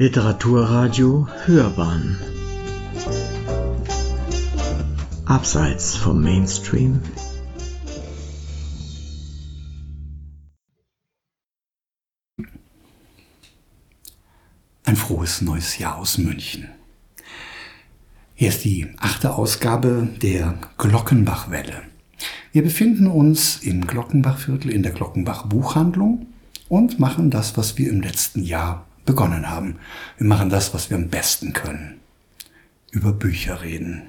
Literaturradio Hörbahn Abseits vom Mainstream Ein frohes neues Jahr aus München. Hier ist die achte Ausgabe der Glockenbachwelle. Wir befinden uns im Glockenbachviertel in der Glockenbach Buchhandlung und machen das, was wir im letzten Jahr begonnen haben. Wir machen das, was wir am besten können. Über Bücher reden.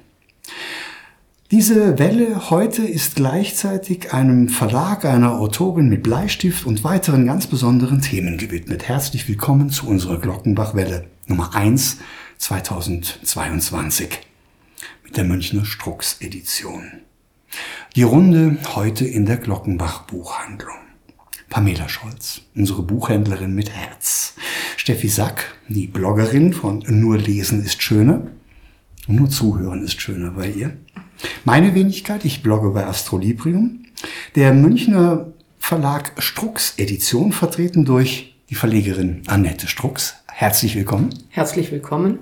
Diese Welle heute ist gleichzeitig einem Verlag einer Autorin mit Bleistift und weiteren ganz besonderen Themen gewidmet. Herzlich willkommen zu unserer Glockenbachwelle Nummer 1 2022 mit der Münchner Strux Edition. Die Runde heute in der Glockenbach Buchhandlung. Pamela Scholz, unsere Buchhändlerin mit Herz. Steffi Sack, die Bloggerin von Nur Lesen ist schöner. Und nur Zuhören ist schöner bei ihr. Meine Wenigkeit, ich blogge bei Astrolibrium. Der Münchner Verlag Strux Edition, vertreten durch die Verlegerin Annette Strux. Herzlich willkommen. Herzlich willkommen.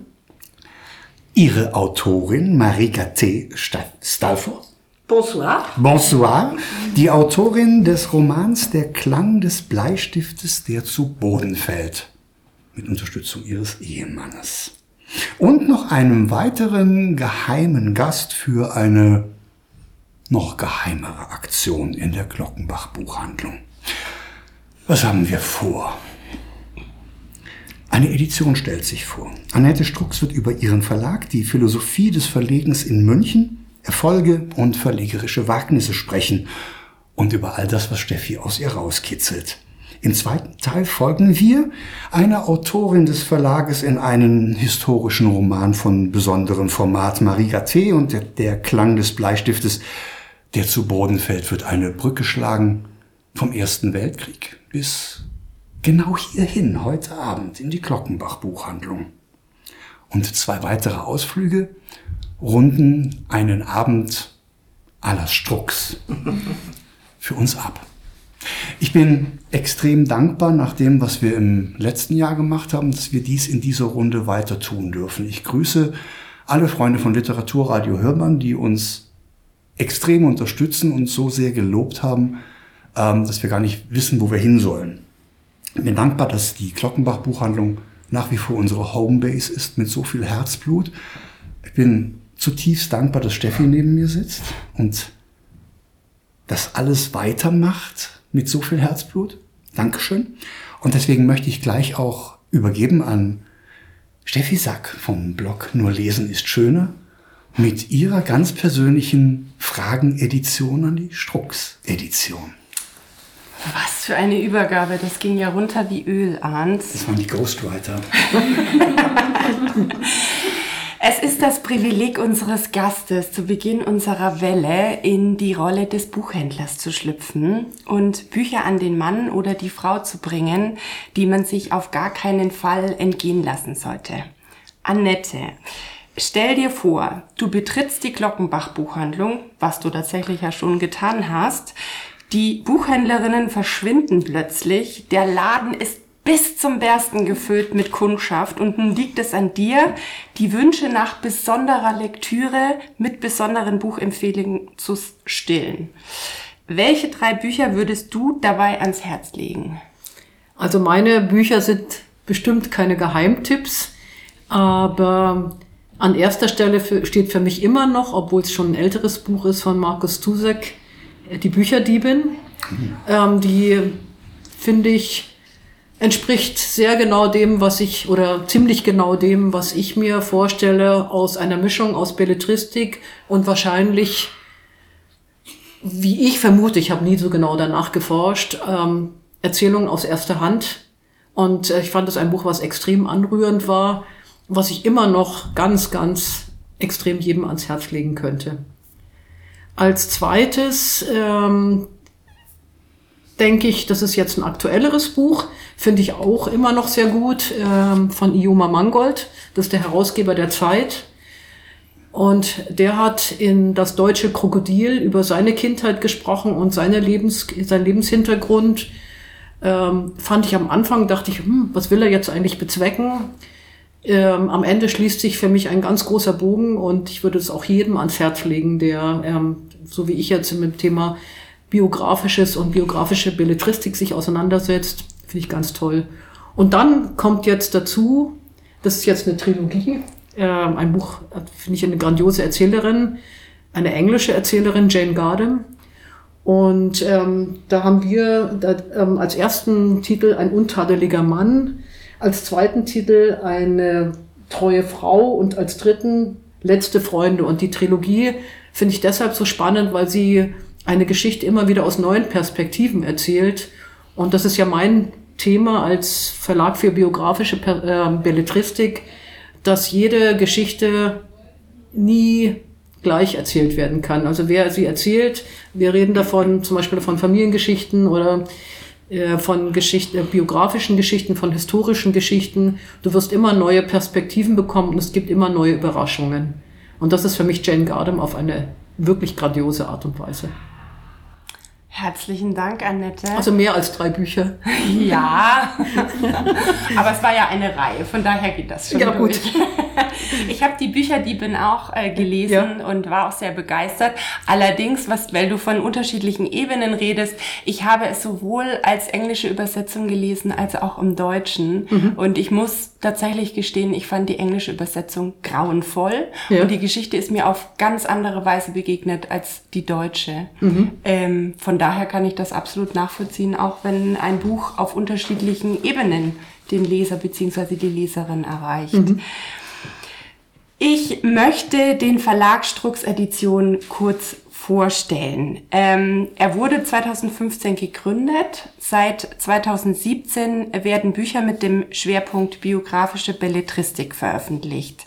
Ihre Autorin Marika T. Stalford Bonsoir. Bonsoir. Die Autorin des Romans Der Klang des Bleistiftes, der zu Boden fällt. Mit Unterstützung ihres Ehemannes. Und noch einem weiteren geheimen Gast für eine noch geheimere Aktion in der Glockenbach Buchhandlung. Was haben wir vor? Eine Edition stellt sich vor. Annette Strux wird über ihren Verlag, die Philosophie des Verlegens in München, Erfolge und verlegerische Wagnisse sprechen und über all das, was Steffi aus ihr rauskitzelt. Im zweiten Teil folgen wir einer Autorin des Verlages in einen historischen Roman von besonderem Format, Marie Gatté und der, der Klang des Bleistiftes, der zu Boden fällt, wird eine Brücke schlagen vom Ersten Weltkrieg bis genau hierhin, heute Abend, in die Glockenbach Buchhandlung. Und zwei weitere Ausflüge runden einen Abend aller Strux für uns ab. Ich bin extrem dankbar nach dem, was wir im letzten Jahr gemacht haben, dass wir dies in dieser Runde weiter tun dürfen. Ich grüße alle Freunde von Literaturradio Hörmann, die uns extrem unterstützen und so sehr gelobt haben, ähm, dass wir gar nicht wissen, wo wir hin sollen. Ich bin dankbar, dass die Glockenbach Buchhandlung nach wie vor unsere Homebase ist mit so viel Herzblut. Ich bin zutiefst dankbar, dass Steffi neben mir sitzt und das alles weitermacht mit so viel Herzblut. Dankeschön. Und deswegen möchte ich gleich auch übergeben an Steffi Sack vom Blog Nur Lesen ist schöner mit ihrer ganz persönlichen Fragen-Edition an die Strux-Edition. Was für eine Übergabe, das ging ja runter wie Öl, Arndt. Das waren die Ghostwriter. Es ist das Privileg unseres Gastes, zu Beginn unserer Welle in die Rolle des Buchhändlers zu schlüpfen und Bücher an den Mann oder die Frau zu bringen, die man sich auf gar keinen Fall entgehen lassen sollte. Annette, stell dir vor, du betrittst die Glockenbach Buchhandlung, was du tatsächlich ja schon getan hast. Die Buchhändlerinnen verschwinden plötzlich, der Laden ist bis zum Bersten gefüllt mit Kundschaft und nun liegt es an dir, die Wünsche nach besonderer Lektüre mit besonderen Buchempfehlungen zu stillen. Welche drei Bücher würdest du dabei ans Herz legen? Also meine Bücher sind bestimmt keine Geheimtipps, aber an erster Stelle steht für mich immer noch, obwohl es schon ein älteres Buch ist von Markus Tusek, die Bücherdiebin. Mhm. Ähm, die finde ich entspricht sehr genau dem, was ich, oder ziemlich genau dem, was ich mir vorstelle aus einer Mischung aus Belletristik und wahrscheinlich, wie ich vermute, ich habe nie so genau danach geforscht, ähm, Erzählungen aus erster Hand. Und äh, ich fand es ein Buch, was extrem anrührend war, was ich immer noch ganz, ganz extrem jedem ans Herz legen könnte. Als zweites ähm, denke ich, das ist jetzt ein aktuelleres Buch, finde ich auch immer noch sehr gut, ähm, von Ioma Mangold, das ist der Herausgeber der Zeit. Und der hat in Das deutsche Krokodil über seine Kindheit gesprochen und seine Lebens, sein Lebenshintergrund. Ähm, fand ich am Anfang, dachte ich, hm, was will er jetzt eigentlich bezwecken? Ähm, am Ende schließt sich für mich ein ganz großer Bogen und ich würde es auch jedem ans Herz legen, der, ähm, so wie ich jetzt mit dem Thema biografisches und biografische Belletristik sich auseinandersetzt, finde ich ganz toll. Und dann kommt jetzt dazu, das ist jetzt eine Trilogie, äh, ein Buch, finde ich eine grandiose Erzählerin, eine englische Erzählerin, Jane Gardam. Und ähm, da haben wir da, ähm, als ersten Titel ein untadeliger Mann, als zweiten Titel eine treue Frau und als dritten letzte Freunde. Und die Trilogie finde ich deshalb so spannend, weil sie eine Geschichte immer wieder aus neuen Perspektiven erzählt. Und das ist ja mein Thema als Verlag für biografische äh, Belletristik, dass jede Geschichte nie gleich erzählt werden kann. Also wer sie erzählt, wir reden davon zum Beispiel von Familiengeschichten oder äh, von Geschichten, äh, biografischen Geschichten, von historischen Geschichten. Du wirst immer neue Perspektiven bekommen und es gibt immer neue Überraschungen. Und das ist für mich Jane Gardam auf eine wirklich grandiose Art und Weise. Herzlichen Dank, Annette. Also mehr als drei Bücher. Ja, aber es war ja eine Reihe, von daher geht das schon. Ja, gut. Ich habe die Bücherdiebin auch äh, gelesen ja. und war auch sehr begeistert. Allerdings, was, weil du von unterschiedlichen Ebenen redest, ich habe es sowohl als englische Übersetzung gelesen als auch im Deutschen. Mhm. Und ich muss tatsächlich gestehen, ich fand die englische Übersetzung grauenvoll. Ja. Und die Geschichte ist mir auf ganz andere Weise begegnet als die deutsche. Mhm. Ähm, von daher kann ich das absolut nachvollziehen, auch wenn ein Buch auf unterschiedlichen Ebenen den Leser bzw. die Leserin erreicht. Mhm. Ich möchte den Verlag Strux Edition kurz vorstellen. Ähm, er wurde 2015 gegründet. Seit 2017 werden Bücher mit dem Schwerpunkt biografische Belletristik veröffentlicht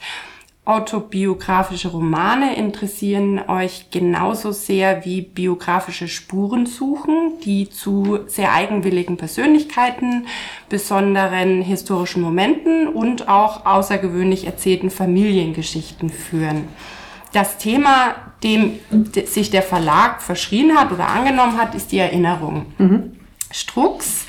autobiografische Romane interessieren euch genauso sehr wie biografische Spurensuchen, die zu sehr eigenwilligen Persönlichkeiten, besonderen historischen Momenten und auch außergewöhnlich erzählten Familiengeschichten führen. Das Thema, dem sich der Verlag verschrien hat oder angenommen hat, ist die Erinnerung. Mhm. Strux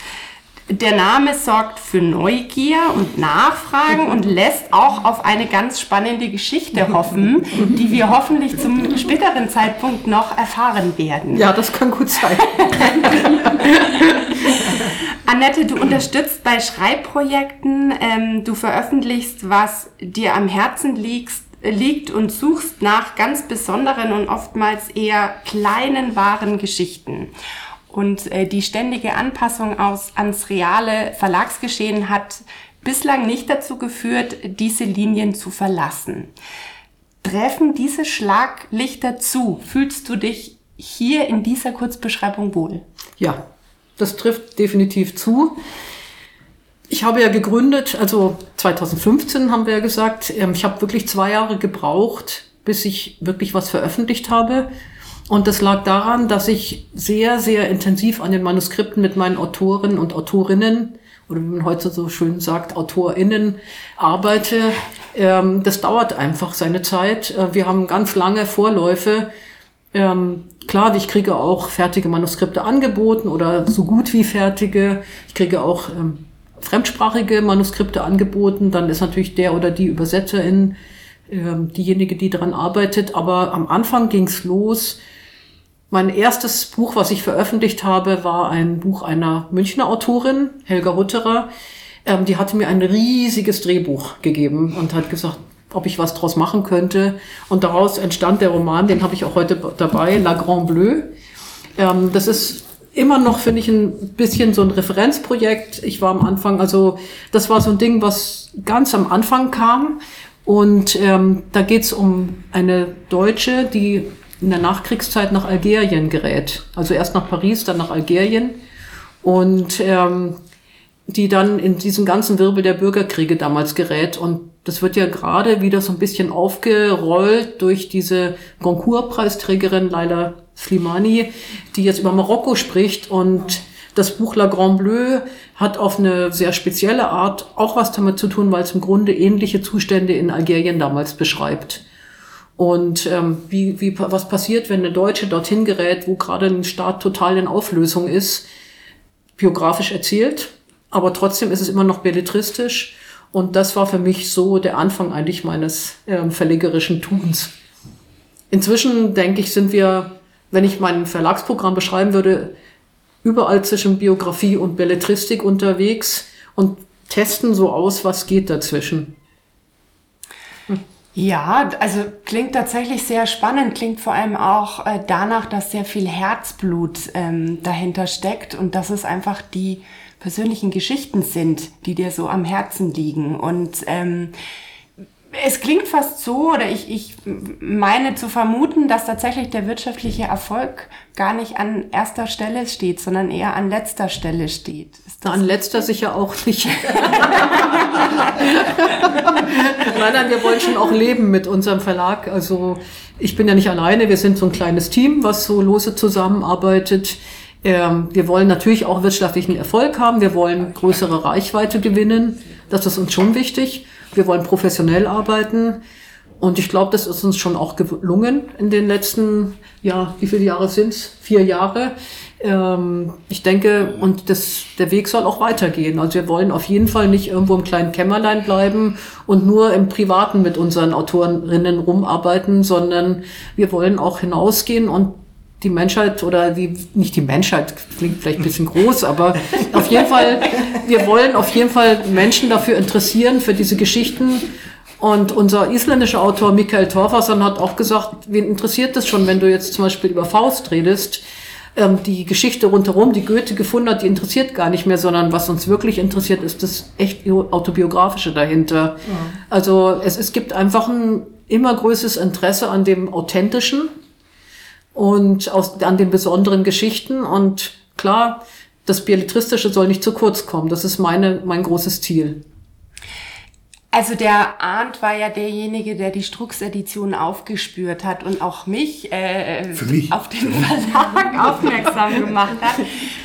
der Name sorgt für Neugier und Nachfragen und lässt auch auf eine ganz spannende Geschichte hoffen, die wir hoffentlich zum späteren Zeitpunkt noch erfahren werden. Ja, das kann gut sein. Annette, du unterstützt bei Schreibprojekten, ähm, du veröffentlichst, was dir am Herzen liegt, liegt und suchst nach ganz besonderen und oftmals eher kleinen, wahren Geschichten. Und äh, die ständige Anpassung aus, ans reale Verlagsgeschehen hat bislang nicht dazu geführt, diese Linien zu verlassen. Treffen diese Schlaglichter zu? Fühlst du dich hier in dieser Kurzbeschreibung wohl? Ja, das trifft definitiv zu. Ich habe ja gegründet, also 2015 haben wir ja gesagt, ähm, ich habe wirklich zwei Jahre gebraucht, bis ich wirklich was veröffentlicht habe. Und das lag daran, dass ich sehr, sehr intensiv an den Manuskripten mit meinen Autoren und Autorinnen oder wie man heute so schön sagt, AutorInnen arbeite. Ähm, das dauert einfach seine Zeit. Äh, wir haben ganz lange Vorläufe. Ähm, klar, ich kriege auch fertige Manuskripte angeboten oder so gut wie fertige. Ich kriege auch ähm, fremdsprachige Manuskripte angeboten. Dann ist natürlich der oder die Übersetzerin ähm, diejenige, die daran arbeitet. Aber am Anfang ging's los mein erstes Buch, was ich veröffentlicht habe, war ein Buch einer Münchner Autorin, Helga Rutterer. Ähm, die hatte mir ein riesiges Drehbuch gegeben und hat gesagt, ob ich was draus machen könnte. Und daraus entstand der Roman, den habe ich auch heute dabei, La Grand Bleu. Ähm, das ist immer noch, finde ich, ein bisschen so ein Referenzprojekt. Ich war am Anfang, also das war so ein Ding, was ganz am Anfang kam. Und ähm, da geht's um eine Deutsche, die in der Nachkriegszeit nach Algerien gerät. Also erst nach Paris, dann nach Algerien. Und ähm, die dann in diesen ganzen Wirbel der Bürgerkriege damals gerät. Und das wird ja gerade wieder so ein bisschen aufgerollt durch diese Goncourt-Preisträgerin Laila Slimani, die jetzt über Marokko spricht. Und das Buch La Grand Bleu hat auf eine sehr spezielle Art auch was damit zu tun, weil es im Grunde ähnliche Zustände in Algerien damals beschreibt. Und ähm, wie, wie, was passiert, wenn eine Deutsche dorthin gerät, wo gerade ein Staat total in Auflösung ist, biografisch erzählt, aber trotzdem ist es immer noch belletristisch. Und das war für mich so der Anfang eigentlich meines äh, verlegerischen Tuns. Inzwischen denke ich, sind wir, wenn ich mein Verlagsprogramm beschreiben würde, überall zwischen Biografie und Belletristik unterwegs und testen so aus, was geht dazwischen. Ja, also klingt tatsächlich sehr spannend, klingt vor allem auch äh, danach, dass sehr viel Herzblut ähm, dahinter steckt und dass es einfach die persönlichen Geschichten sind, die dir so am Herzen liegen. Und ähm, es klingt fast so, oder ich, ich meine zu vermuten, dass tatsächlich der wirtschaftliche Erfolg gar nicht an erster Stelle steht, sondern eher an letzter Stelle steht. an letzter sicher auch nicht. nein, nein, wir wollen schon auch leben mit unserem Verlag. Also ich bin ja nicht alleine, wir sind so ein kleines Team, was so lose zusammenarbeitet. Ähm, wir wollen natürlich auch wirtschaftlichen Erfolg haben, wir wollen größere Reichweite gewinnen, das ist uns schon wichtig. Wir wollen professionell arbeiten. Und ich glaube, das ist uns schon auch gelungen in den letzten, ja, wie viele Jahre sind's? Vier Jahre. Ähm, ich denke, und das, der Weg soll auch weitergehen. Also wir wollen auf jeden Fall nicht irgendwo im kleinen Kämmerlein bleiben und nur im Privaten mit unseren Autorinnen rumarbeiten, sondern wir wollen auch hinausgehen und die Menschheit oder die, nicht die Menschheit, klingt vielleicht ein bisschen groß, aber auf jeden Fall, wir wollen auf jeden Fall Menschen dafür interessieren, für diese Geschichten. Und unser isländischer Autor Michael Torfason hat auch gesagt, wen interessiert das schon, wenn du jetzt zum Beispiel über Faust redest? Ähm, die Geschichte rundherum, die Goethe gefunden hat, die interessiert gar nicht mehr, sondern was uns wirklich interessiert, ist das echt autobiografische dahinter. Ja. Also es, es gibt einfach ein immer größeres Interesse an dem Authentischen und aus, an den besonderen Geschichten. Und klar, das Belletristische soll nicht zu kurz kommen. Das ist meine, mein großes Ziel. Also der Arndt war ja derjenige, der die Strux-Edition aufgespürt hat und auch mich, äh, mich. auf den Verlag aufmerksam gemacht hat.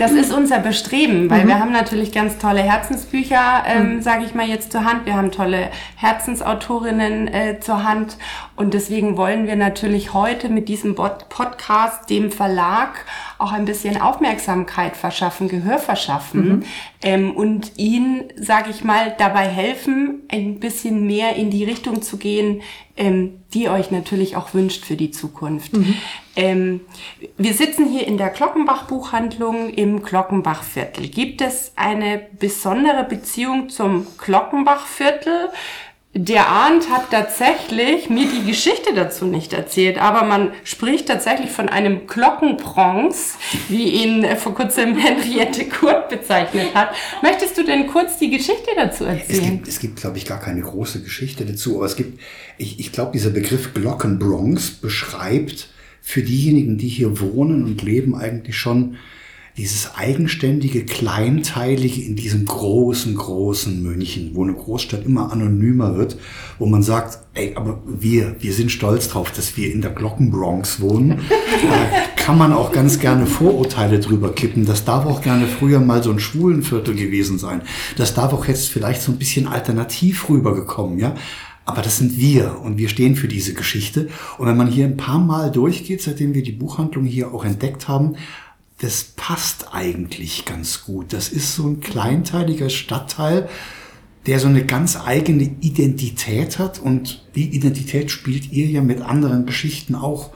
Das ist unser Bestreben, weil mhm. wir haben natürlich ganz tolle Herzensbücher, ähm, mhm. sage ich mal jetzt zur Hand. Wir haben tolle Herzensautorinnen äh, zur Hand und deswegen wollen wir natürlich heute mit diesem Podcast dem Verlag auch ein bisschen Aufmerksamkeit verschaffen, Gehör verschaffen mhm. ähm, und ihn, sage ich mal, dabei helfen, ein bisschen mehr in die Richtung zu gehen, ähm, die euch natürlich auch wünscht für die Zukunft. Mhm. Ähm, wir sitzen hier in der Glockenbach-Buchhandlung im Glockenbach-Viertel. Gibt es eine besondere Beziehung zum Glockenbach-Viertel? Der Arndt hat tatsächlich mir die Geschichte dazu nicht erzählt, aber man spricht tatsächlich von einem Glockenbronze, wie ihn vor kurzem Henriette Kurt bezeichnet hat. Möchtest du denn kurz die Geschichte dazu erzählen? Es gibt, es gibt glaube ich, gar keine große Geschichte dazu, aber es gibt, ich, ich glaube, dieser Begriff Glockenbronze beschreibt für diejenigen, die hier wohnen und leben, eigentlich schon dieses eigenständige, kleinteilige in diesem großen, großen München, wo eine Großstadt immer anonymer wird, wo man sagt, ey, aber wir, wir sind stolz drauf, dass wir in der Glockenbronx wohnen. da kann man auch ganz gerne Vorurteile drüber kippen. Das darf auch gerne früher mal so ein Schwulenviertel gewesen sein. Das darf auch jetzt vielleicht so ein bisschen alternativ rübergekommen, ja. Aber das sind wir und wir stehen für diese Geschichte. Und wenn man hier ein paar Mal durchgeht, seitdem wir die Buchhandlung hier auch entdeckt haben, das passt eigentlich ganz gut. Das ist so ein kleinteiliger Stadtteil, der so eine ganz eigene Identität hat und die Identität spielt ihr ja mit anderen Geschichten auch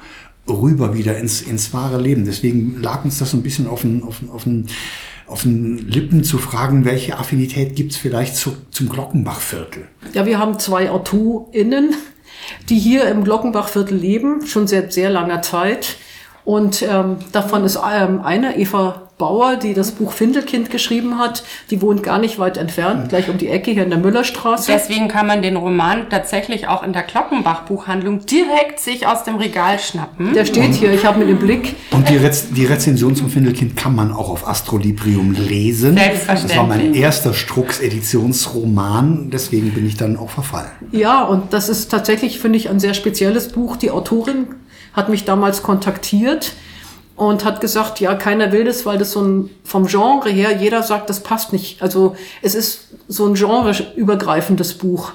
rüber wieder ins, ins wahre Leben. Deswegen lag uns das so ein bisschen auf den, auf den, auf den, auf den Lippen zu fragen, welche Affinität gibt's vielleicht zu, zum Glockenbachviertel? Ja, wir haben zwei AutorInnen, die hier im Glockenbachviertel leben, schon seit sehr langer Zeit. Und ähm, davon ist ähm, eine, Eva Bauer, die das Buch Findelkind geschrieben hat. Die wohnt gar nicht weit entfernt, gleich um die Ecke hier in der Müllerstraße. Deswegen kann man den Roman tatsächlich auch in der Glockenbach-Buchhandlung direkt sich aus dem Regal schnappen. Der steht hier, ich habe ihn im Blick. Und die, Rez die Rezension zum Findelkind kann man auch auf Astrolibrium lesen. Selbstverständlich. Das war mein erster Strux-Editionsroman, deswegen bin ich dann auch verfallen. Ja, und das ist tatsächlich, finde ich, ein sehr spezielles Buch. Die Autorin hat mich damals kontaktiert und hat gesagt, ja, keiner will das, weil das so ein, vom Genre her, jeder sagt, das passt nicht. Also es ist so ein genreübergreifendes Buch,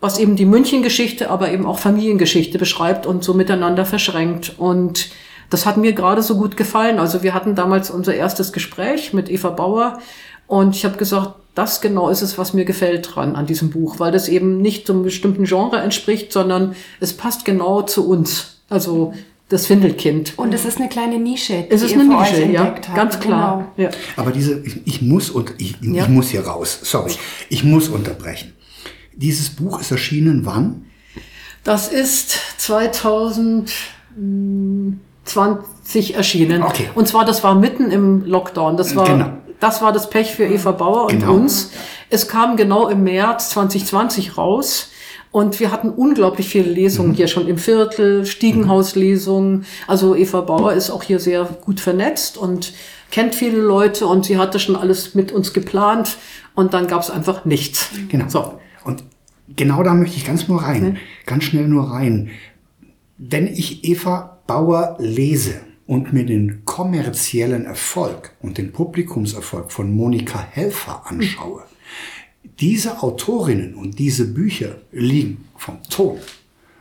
was eben die Münchengeschichte, aber eben auch Familiengeschichte beschreibt und so miteinander verschränkt. Und das hat mir gerade so gut gefallen. Also wir hatten damals unser erstes Gespräch mit Eva Bauer und ich habe gesagt, das genau ist es, was mir gefällt dran an diesem Buch, weil das eben nicht einem bestimmten Genre entspricht, sondern es passt genau zu uns. Also das Findelkind. Und es ist eine kleine Nische. Es ist eine Nische, ja, ganz klar. Genau. Ja. Aber diese, ich, muss und ich, Ja. ich muss hier raus. Sorry, ich muss unterbrechen. Dieses Buch ist erschienen wann? Das ist 2020 erschienen. Okay. Und zwar, das war mitten im Lockdown. Das war, Genau. Das war das Pech für Eva Bauer und Genau. uns. Es kam genau im März 2020 raus. Und wir hatten unglaublich viele Lesungen Mhm. hier schon im Viertel, Stiegenhauslesungen. Also Eva Bauer ist auch hier sehr gut vernetzt und kennt viele Leute und sie hatte schon alles mit uns geplant und dann gab es einfach nichts. Genau. So. Und genau da möchte ich ganz nur rein, ganz schnell nur rein. Wenn ich Eva Bauer lese und mir den kommerziellen Erfolg und den Publikumserfolg von Monika Helfer anschaue, diese Autorinnen und diese Bücher liegen vom Ton,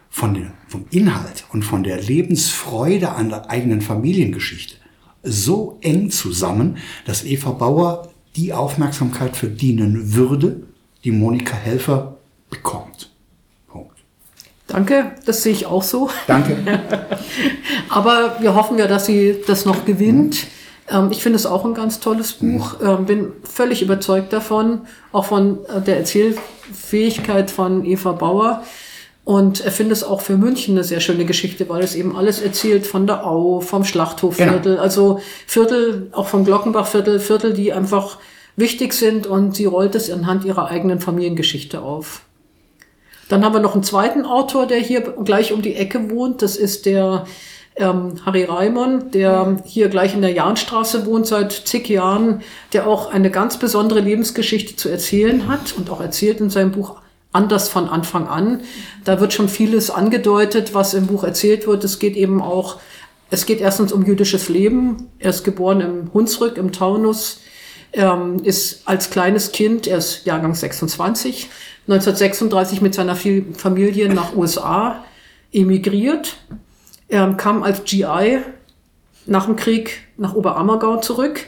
von der, vom Inhalt und von der Lebensfreude an der eigenen Familiengeschichte so eng zusammen, dass Eva Bauer die Aufmerksamkeit verdienen würde, die Monika Helfer bekommt. Danke, das sehe ich auch so. Danke. Aber wir hoffen ja, dass sie das noch gewinnt. Ähm, ich finde es auch ein ganz tolles Buch. Ähm, bin völlig überzeugt davon, auch von äh, der Erzählfähigkeit von Eva Bauer. Und er finde es auch für München eine sehr schöne Geschichte, weil es eben alles erzählt von der Au, vom Schlachthofviertel, also Viertel, auch vom Glockenbachviertel, Viertel, die einfach wichtig sind und sie rollt es anhand ihrer eigenen Familiengeschichte auf. Dann haben wir noch einen zweiten Autor, der hier gleich um die Ecke wohnt. Das ist der ähm, Harry Reimann, der hier gleich in der Jahnstraße wohnt seit zig Jahren, der auch eine ganz besondere Lebensgeschichte zu erzählen hat und auch erzählt in seinem Buch anders von Anfang an. Da wird schon vieles angedeutet, was im Buch erzählt wird. Es geht eben auch, es geht erstens um jüdisches Leben. Er ist geboren im Hunsrück im Taunus, ähm, ist als kleines Kind, er ist Jahrgang 26, 1936 mit seiner Familie nach USA emigriert. Er kam als GI nach dem Krieg nach Oberammergau zurück,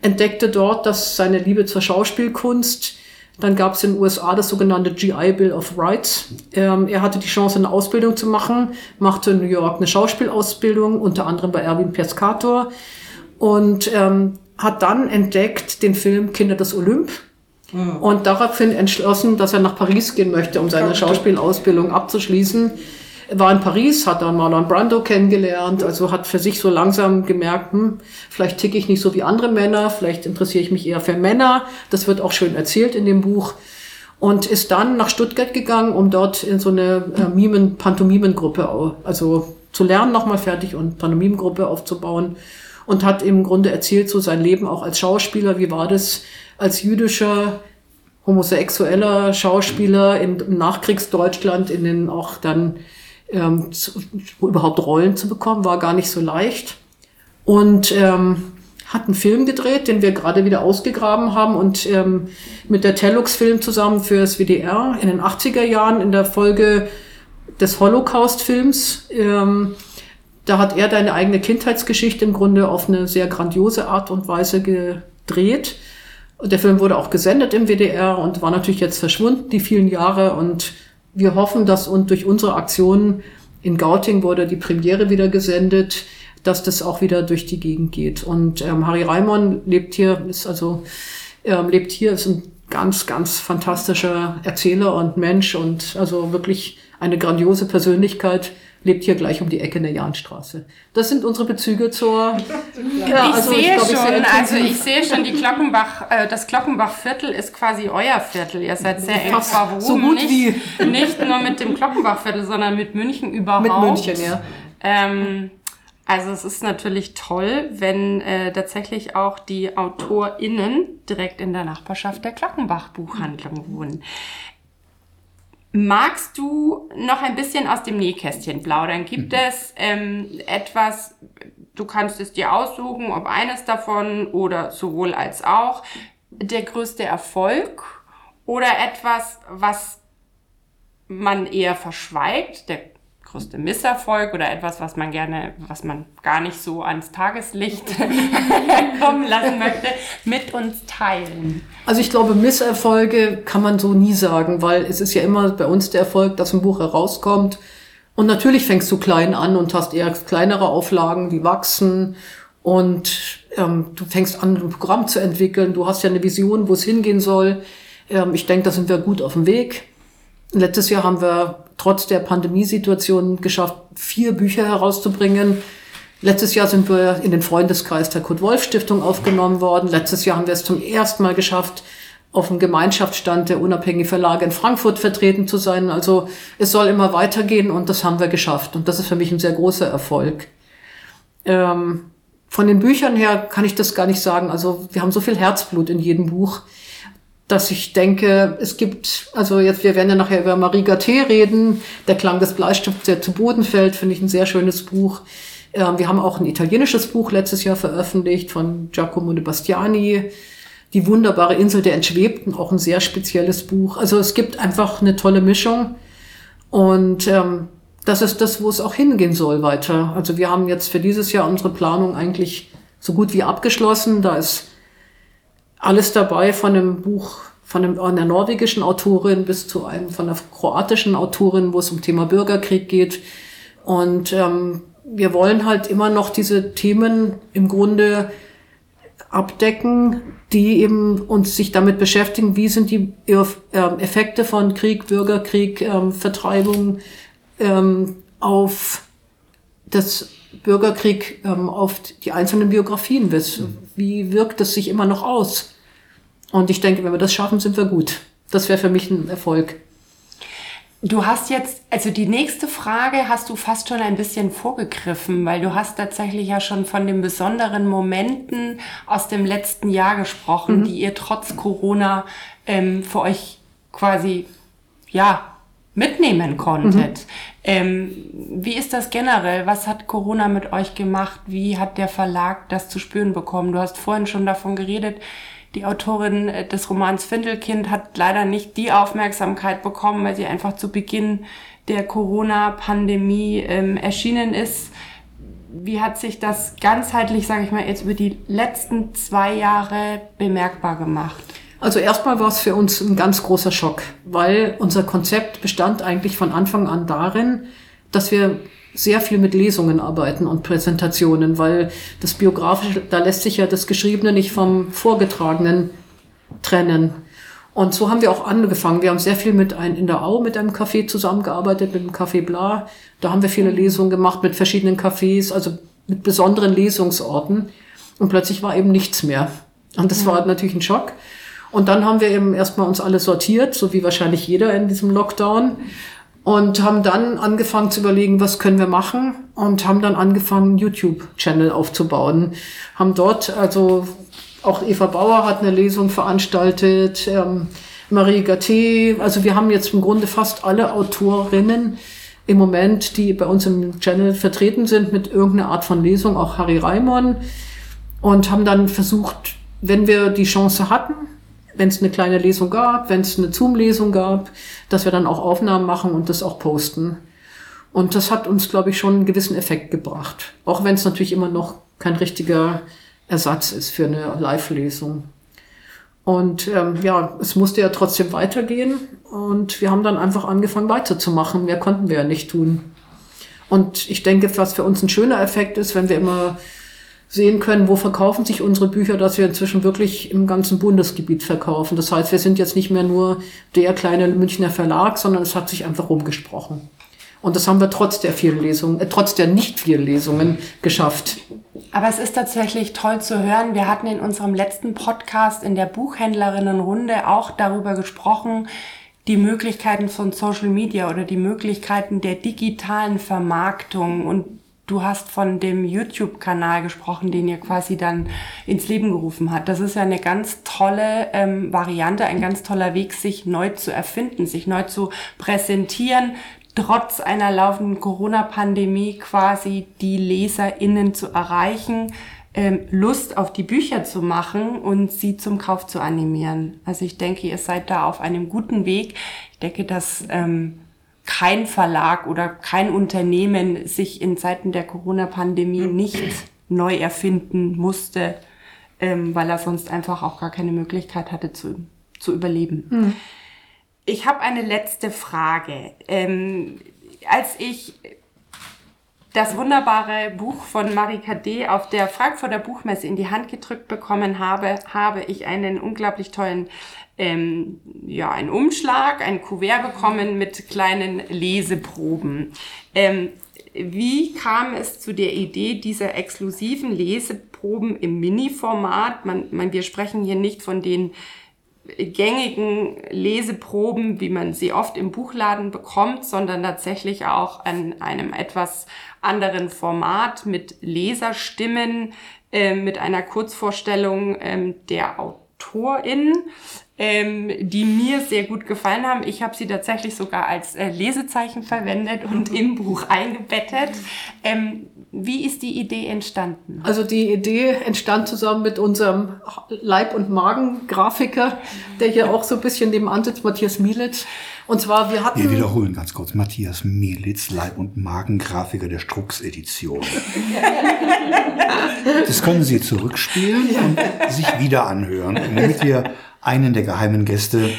entdeckte dort, dass seine Liebe zur Schauspielkunst, dann gab es in den USA das sogenannte GI Bill of Rights. Ähm, er hatte die Chance, eine Ausbildung zu machen, machte in New York eine Schauspielausbildung, unter anderem bei Erwin Pescator und ähm, hat dann entdeckt den Film Kinder des Olymp und daraufhin entschlossen, dass er nach Paris gehen möchte, um seine Schauspielausbildung abzuschließen. Er war in Paris, hat dann Marlon Brando kennengelernt, also hat für sich so langsam gemerkt, hm, vielleicht ticke ich nicht so wie andere Männer, vielleicht interessiere ich mich eher für Männer. Das wird auch schön erzählt in dem Buch. Und ist dann nach Stuttgart gegangen, um dort in so eine äh, Mimen, Pantomimengruppe, also zu lernen nochmal fertig und Pantomimengruppe aufzubauen. Und hat im Grunde erzählt, so sein Leben auch als Schauspieler, wie war das als jüdischer homosexueller Schauspieler im Nachkriegsdeutschland in den auch dann ähm, zu, überhaupt Rollen zu bekommen, war gar nicht so leicht. Und ähm, hat einen Film gedreht, den wir gerade wieder ausgegraben haben und ähm, mit der Tellux Film zusammen für das WDR in den 80er Jahren in der Folge des Holocaust-Films. Ähm, da hat er deine eigene Kindheitsgeschichte im Grunde auf eine sehr grandiose Art und Weise gedreht. Der Film wurde auch gesendet im WDR und war natürlich jetzt verschwunden, die vielen Jahre. Und wir hoffen, dass und durch unsere Aktionen in Gauting wurde die Premiere wieder gesendet, dass das auch wieder durch die Gegend geht. Und ähm, Harry Reimann lebt hier, ist also ähm, lebt hier, ist ein ganz, ganz fantastischer Erzähler und Mensch und also wirklich eine grandiose Persönlichkeit. Lebt hier gleich um die Ecke in der Jahnstraße. Das sind unsere Bezüge zur. Ja, ich also sehe glaub, schon, sehr also ich sehe schon, die Glockenbach, äh, das Glockenbach-Viertel ist quasi euer Viertel. Ihr seid sehr eng verwoben. so gut nicht, nicht nur mit dem Glockenbach-Viertel, sondern mit München überhaupt. Mit München, ja. Ähm, also es ist natürlich toll, wenn äh, tatsächlich auch die AutorInnen direkt in der Nachbarschaft der Glockenbach-Buchhandlung wohnen. Magst du noch ein bisschen aus dem Nähkästchen plaudern? Gibt es ähm, etwas, du kannst es dir aussuchen, ob eines davon oder sowohl als auch, der größte Erfolg oder etwas, was man eher verschweigt, der größte Misserfolg oder etwas, was man gerne, was man gar nicht so ans Tageslicht kommen lassen möchte, mit uns teilen? Also ich glaube, Misserfolge kann man so nie sagen, weil es ist ja immer bei uns der Erfolg, dass ein Buch herauskommt. Und natürlich fängst du klein an und hast eher kleinere Auflagen, die wachsen. Und ähm, du fängst an, ein Programm zu entwickeln. Du hast ja eine Vision, wo es hingehen soll. Ähm, ich denke, da sind wir gut auf dem Weg. Letztes Jahr haben wir trotz der Pandemiesituation geschafft, vier Bücher herauszubringen. Letztes Jahr sind wir in den Freundeskreis der Kurt-Wolf-Stiftung aufgenommen worden. Letztes Jahr haben wir es zum ersten Mal geschafft, auf dem Gemeinschaftsstand der unabhängigen Verlage in Frankfurt vertreten zu sein. Also es soll immer weitergehen und das haben wir geschafft. Und das ist für mich ein sehr großer Erfolg. Ähm, von den Büchern her kann ich das gar nicht sagen. Also wir haben so viel Herzblut in jedem Buch dass ich denke, es gibt, also jetzt, wir werden ja nachher über Marie Gatté reden, Der Klang des Bleistifts, der zu Boden fällt, finde ich ein sehr schönes Buch. Ähm, wir haben auch ein italienisches Buch letztes Jahr veröffentlicht von Giacomo de Bastiani, Die wunderbare Insel der Entschwebten, auch ein sehr spezielles Buch. Also es gibt einfach eine tolle Mischung und ähm, das ist das, wo es auch hingehen soll weiter. Also wir haben jetzt für dieses Jahr unsere Planung eigentlich so gut wie abgeschlossen. Da ist alles dabei von einem Buch von einer norwegischen Autorin bis zu einem von einer kroatischen Autorin, wo es um Thema Bürgerkrieg geht. Und ähm, wir wollen halt immer noch diese Themen im Grunde abdecken, die eben uns sich damit beschäftigen, wie sind die äh, Effekte von Krieg, Bürgerkrieg, ähm, Vertreibung ähm, auf das Bürgerkrieg, ähm, auf die einzelnen Biografien. Wie wirkt es sich immer noch aus? Und ich denke, wenn wir das schaffen, sind wir gut. Das wäre für mich ein Erfolg. Du hast jetzt, also die nächste Frage hast du fast schon ein bisschen vorgegriffen, weil du hast tatsächlich ja schon von den besonderen Momenten aus dem letzten Jahr gesprochen, mhm. die ihr trotz Corona ähm, für euch quasi, ja, mitnehmen konntet. Mhm. Ähm, wie ist das generell? Was hat Corona mit euch gemacht? Wie hat der Verlag das zu spüren bekommen? Du hast vorhin schon davon geredet, die Autorin äh, des Romans Findelkind hat leider nicht die Aufmerksamkeit bekommen, weil sie einfach zu Beginn der Corona-Pandemie ähm, erschienen ist. Wie hat sich das ganzheitlich, sage ich mal, jetzt über die letzten zwei Jahre bemerkbar gemacht? Also erstmal war es für uns ein ganz großer Schock, weil unser Konzept bestand eigentlich von Anfang an darin, dass wir sehr viel mit Lesungen arbeiten und Präsentationen, weil das Biografische, da lässt sich ja das Geschriebene nicht vom Vorgetragenen trennen. Und so haben wir auch angefangen. Wir haben sehr viel mit ein, in der Au mit einem Café zusammengearbeitet, mit dem Café Bla. Da haben wir viele Lesungen gemacht mit verschiedenen Cafés, also mit besonderen Lesungsorten. Und plötzlich war eben nichts mehr. Und das war natürlich ein Schock. Und dann haben wir eben erstmal uns alle sortiert, so wie wahrscheinlich jeder in diesem Lockdown. Und haben dann angefangen zu überlegen, was können wir machen? Und haben dann angefangen, YouTube-Channel aufzubauen. Haben dort, also auch Eva Bauer hat eine Lesung veranstaltet, ähm, Marie Gatté, also wir haben jetzt im Grunde fast alle Autorinnen im Moment, die bei uns im Channel vertreten sind mit irgendeiner Art von Lesung, auch Harry Raimon und haben dann versucht, wenn wir die Chance hatten, wenn es eine kleine Lesung gab, wenn es eine Zoom-Lesung gab, dass wir dann auch Aufnahmen machen und das auch posten. Und das hat uns, glaube ich, schon einen gewissen Effekt gebracht. Auch wenn es natürlich immer noch kein richtiger Ersatz ist für eine Live-Lesung. Und ähm, ja, es musste ja trotzdem weitergehen. Und wir haben dann einfach angefangen weiterzumachen. Mehr konnten wir ja nicht tun. Und ich denke, was für uns ein schöner Effekt ist, wenn wir immer sehen können, wo verkaufen sich unsere Bücher, dass wir inzwischen wirklich im ganzen Bundesgebiet verkaufen. Das heißt, wir sind jetzt nicht mehr nur der kleine Münchner Verlag, sondern es hat sich einfach rumgesprochen. Und das haben wir trotz der vielen Lesungen, äh, trotz der nicht vielen Lesungen geschafft. Aber es ist tatsächlich toll zu hören. Wir hatten in unserem letzten Podcast in der Buchhändlerinnenrunde auch darüber gesprochen, die Möglichkeiten von Social Media oder die Möglichkeiten der digitalen Vermarktung und Du hast von dem YouTube-Kanal gesprochen, den ihr quasi dann ins Leben gerufen hat. Das ist ja eine ganz tolle ähm, Variante, ein ganz toller Weg, sich neu zu erfinden, sich neu zu präsentieren, trotz einer laufenden Corona-Pandemie quasi die LeserInnen zu erreichen, ähm, Lust auf die Bücher zu machen und sie zum Kauf zu animieren. Also ich denke, ihr seid da auf einem guten Weg. Ich denke, dass ähm, kein Verlag oder kein Unternehmen sich in Zeiten der Corona-Pandemie nicht neu erfinden musste, ähm, weil er sonst einfach auch gar keine Möglichkeit hatte zu, zu überleben. Mhm. Ich habe eine letzte Frage. Ähm, als ich das wunderbare Buch von Marie Cadet auf der Frankfurter Buchmesse in die Hand gedrückt bekommen habe, habe ich einen unglaublich tollen, ähm, ja, einen Umschlag, ein Kuvert bekommen mit kleinen Leseproben. Ähm, wie kam es zu der Idee dieser exklusiven Leseproben im Mini-Format? Man, man, wir sprechen hier nicht von den gängigen Leseproben, wie man sie oft im Buchladen bekommt, sondern tatsächlich auch an einem etwas anderen Format mit Leserstimmen, äh, mit einer Kurzvorstellung äh, der Autorin ähm, die mir sehr gut gefallen haben. Ich habe sie tatsächlich sogar als äh, Lesezeichen verwendet und im Buch eingebettet. Ähm, wie ist die Idee entstanden? Also die Idee entstand zusammen mit unserem Leib- und Magen-Grafiker, der hier auch so ein bisschen nebenan sitzt, Matthias Mielitz. Und zwar, wir hatten... Wir wiederholen ganz kurz. Matthias Mielitz, Leib- und Magen-Grafiker der Strux-Edition. das können Sie zurückspielen und sich wieder anhören, damit wir einen der geheimen Gäste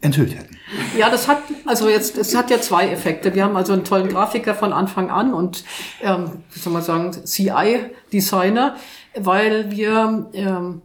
enthüllt hätten. Ja, das hat also jetzt, es hat ja zwei Effekte. Wir haben also einen tollen Grafiker von Anfang an und ähm, wie soll man sagen, CI-Designer, weil wir ähm,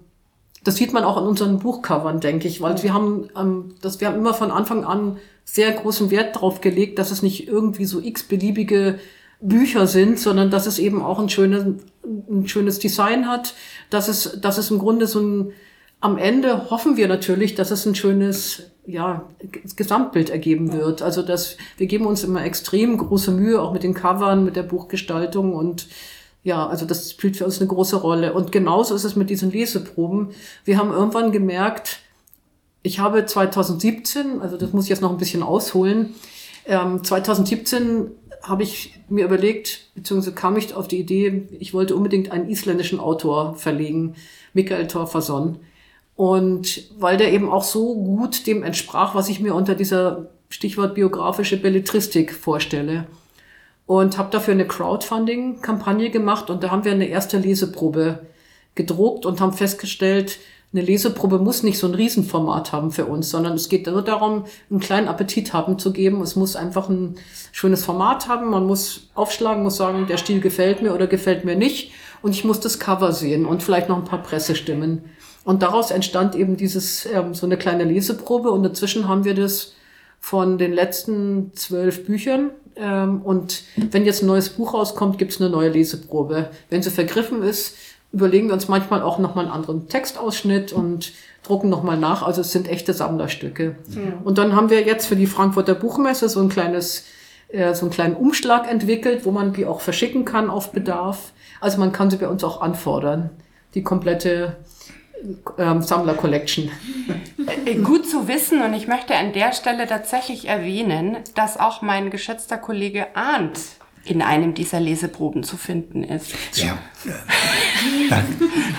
das sieht man auch in unseren Buchcovern, denke ich, weil wir haben, ähm, das, wir haben immer von Anfang an sehr großen Wert darauf gelegt, dass es nicht irgendwie so x-beliebige Bücher sind, sondern dass es eben auch ein schönes, ein schönes Design hat, dass es, dass es im Grunde so ein, am Ende hoffen wir natürlich, dass es ein schönes ja, Gesamtbild ergeben wird. Also dass wir geben uns immer extrem große Mühe, auch mit den Covern, mit der Buchgestaltung und ja, also das spielt für uns eine große Rolle. Und genauso ist es mit diesen Leseproben. Wir haben irgendwann gemerkt, ich habe 2017, also das muss ich jetzt noch ein bisschen ausholen, ähm, 2017 habe ich mir überlegt, beziehungsweise kam ich auf die Idee, ich wollte unbedingt einen isländischen Autor verlegen, Mikael Torfason. Und weil der eben auch so gut dem entsprach, was ich mir unter dieser Stichwort biografische Belletristik vorstelle. Und habe dafür eine Crowdfunding-Kampagne gemacht und da haben wir eine erste Leseprobe gedruckt und haben festgestellt, eine Leseprobe muss nicht so ein Riesenformat haben für uns, sondern es geht nur darum, einen kleinen Appetit haben zu geben. Es muss einfach ein schönes Format haben. Man muss aufschlagen, muss sagen, der Stil gefällt mir oder gefällt mir nicht. Und ich muss das Cover sehen und vielleicht noch ein paar Pressestimmen. Und daraus entstand eben dieses, ähm, so eine kleine Leseprobe und dazwischen haben wir das von den letzten zwölf Büchern. Ähm, und wenn jetzt ein neues Buch rauskommt, gibt es eine neue Leseprobe. Wenn sie vergriffen ist, überlegen wir uns manchmal auch nochmal einen anderen Textausschnitt und drucken nochmal nach. Also es sind echte Sammlerstücke. Ja. Und dann haben wir jetzt für die Frankfurter Buchmesse so ein kleines, äh, so einen kleinen Umschlag entwickelt, wo man die auch verschicken kann auf Bedarf. Also man kann sie bei uns auch anfordern. Die komplette ähm, Sammler Collection. Äh, gut zu wissen und ich möchte an der Stelle tatsächlich erwähnen, dass auch mein geschätzter Kollege Arndt in einem dieser Leseproben zu finden ist. Ja, dann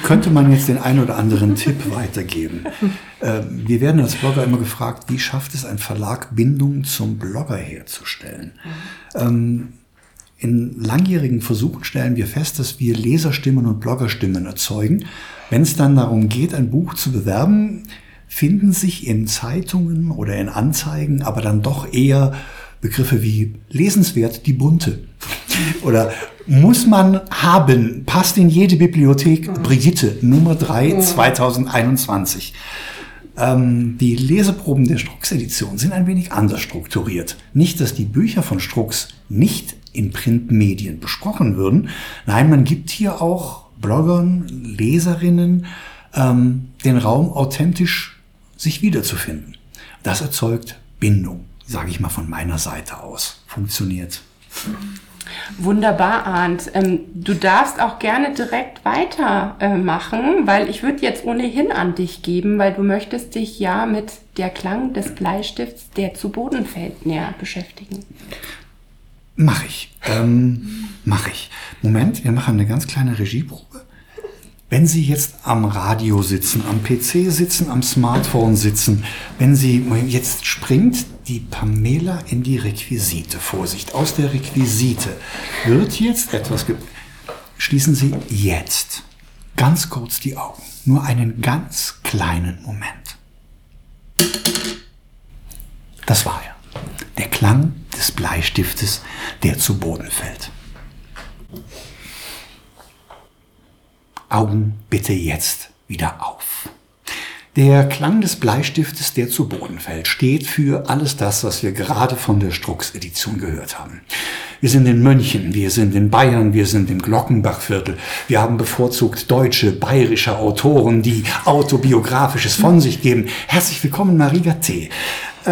könnte man jetzt den einen oder anderen Tipp weitergeben. Ähm, wir werden als Blogger immer gefragt, wie schafft es ein Verlag, Bindung zum Blogger herzustellen? Ähm, in langjährigen Versuchen stellen wir fest, dass wir Leserstimmen und Bloggerstimmen erzeugen. Wenn es dann darum geht, ein Buch zu bewerben, finden sich in Zeitungen oder in Anzeigen aber dann doch eher Begriffe wie lesenswert, die bunte. Oder muss man haben, passt in jede Bibliothek, Brigitte, Nummer 3, 2021. Ähm, die Leseproben der Strux-Edition sind ein wenig anders strukturiert. Nicht, dass die Bücher von Strux nicht in Printmedien besprochen würden. Nein, man gibt hier auch Bloggern, Leserinnen ähm, den Raum authentisch sich wiederzufinden. Das erzeugt Bindung, sage ich mal von meiner Seite aus. Funktioniert. Wunderbar, Arndt. Ähm, du darfst auch gerne direkt weitermachen, äh, weil ich würde jetzt ohnehin an dich geben, weil du möchtest dich ja mit der Klang des Bleistifts, der zu Boden fällt, näher beschäftigen. Mach ich. Ähm, mach ich. Moment, wir machen eine ganz kleine Regieprobe. Wenn Sie jetzt am Radio sitzen, am PC sitzen, am Smartphone sitzen, wenn Sie, jetzt springt die Pamela in die Requisite. Vorsicht, aus der Requisite wird jetzt etwas ge Schließen Sie jetzt ganz kurz die Augen. Nur einen ganz kleinen Moment. Das war er. Der Klang des Bleistiftes, der zu Boden fällt. Augen bitte jetzt wieder auf. Der Klang des Bleistiftes, der zu Boden fällt, steht für alles das, was wir gerade von der Strux-Edition gehört haben. Wir sind in München, wir sind in Bayern, wir sind im Glockenbachviertel. Wir haben bevorzugt deutsche, bayerische Autoren, die autobiografisches von sich geben. Herzlich willkommen, Marie Gatté. Äh,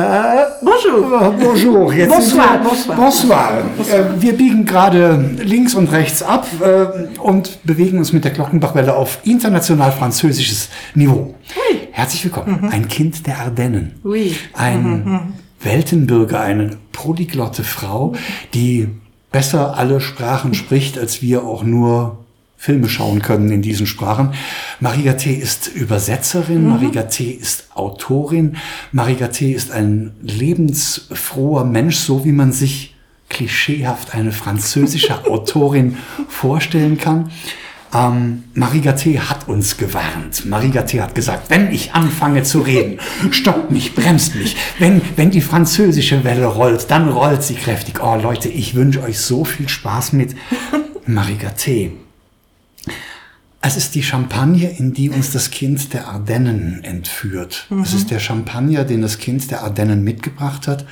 bonjour. Äh, bonjour. Jetzt bonsoir, bonsoir. Bonsoir. bonsoir. Äh, wir biegen gerade links und rechts ab äh, und bewegen uns mit der Glockenbachwelle auf international französisches Niveau. Oui. Herzlich willkommen. Mhm. Ein Kind der Ardennen. Oui. Ein mhm. Weltenbürger, eine polyglotte Frau, die besser alle Sprachen spricht, als wir auch nur Filme schauen können in diesen Sprachen. Marie T. ist Übersetzerin, mhm. Marie T. ist Autorin, Marie T. ist ein lebensfroher Mensch, so wie man sich klischeehaft eine französische Autorin vorstellen kann. Ähm, Marie T. hat uns gewarnt. Marie T. hat gesagt, wenn ich anfange zu reden, stoppt mich, bremst mich. Wenn, wenn die französische Welle rollt, dann rollt sie kräftig. Oh Leute, ich wünsche euch so viel Spaß mit Marie T. Es ist die Champagne, in die uns das Kind der Ardennen entführt. Mhm. Es ist der Champagner, den das Kind der Ardennen mitgebracht hat.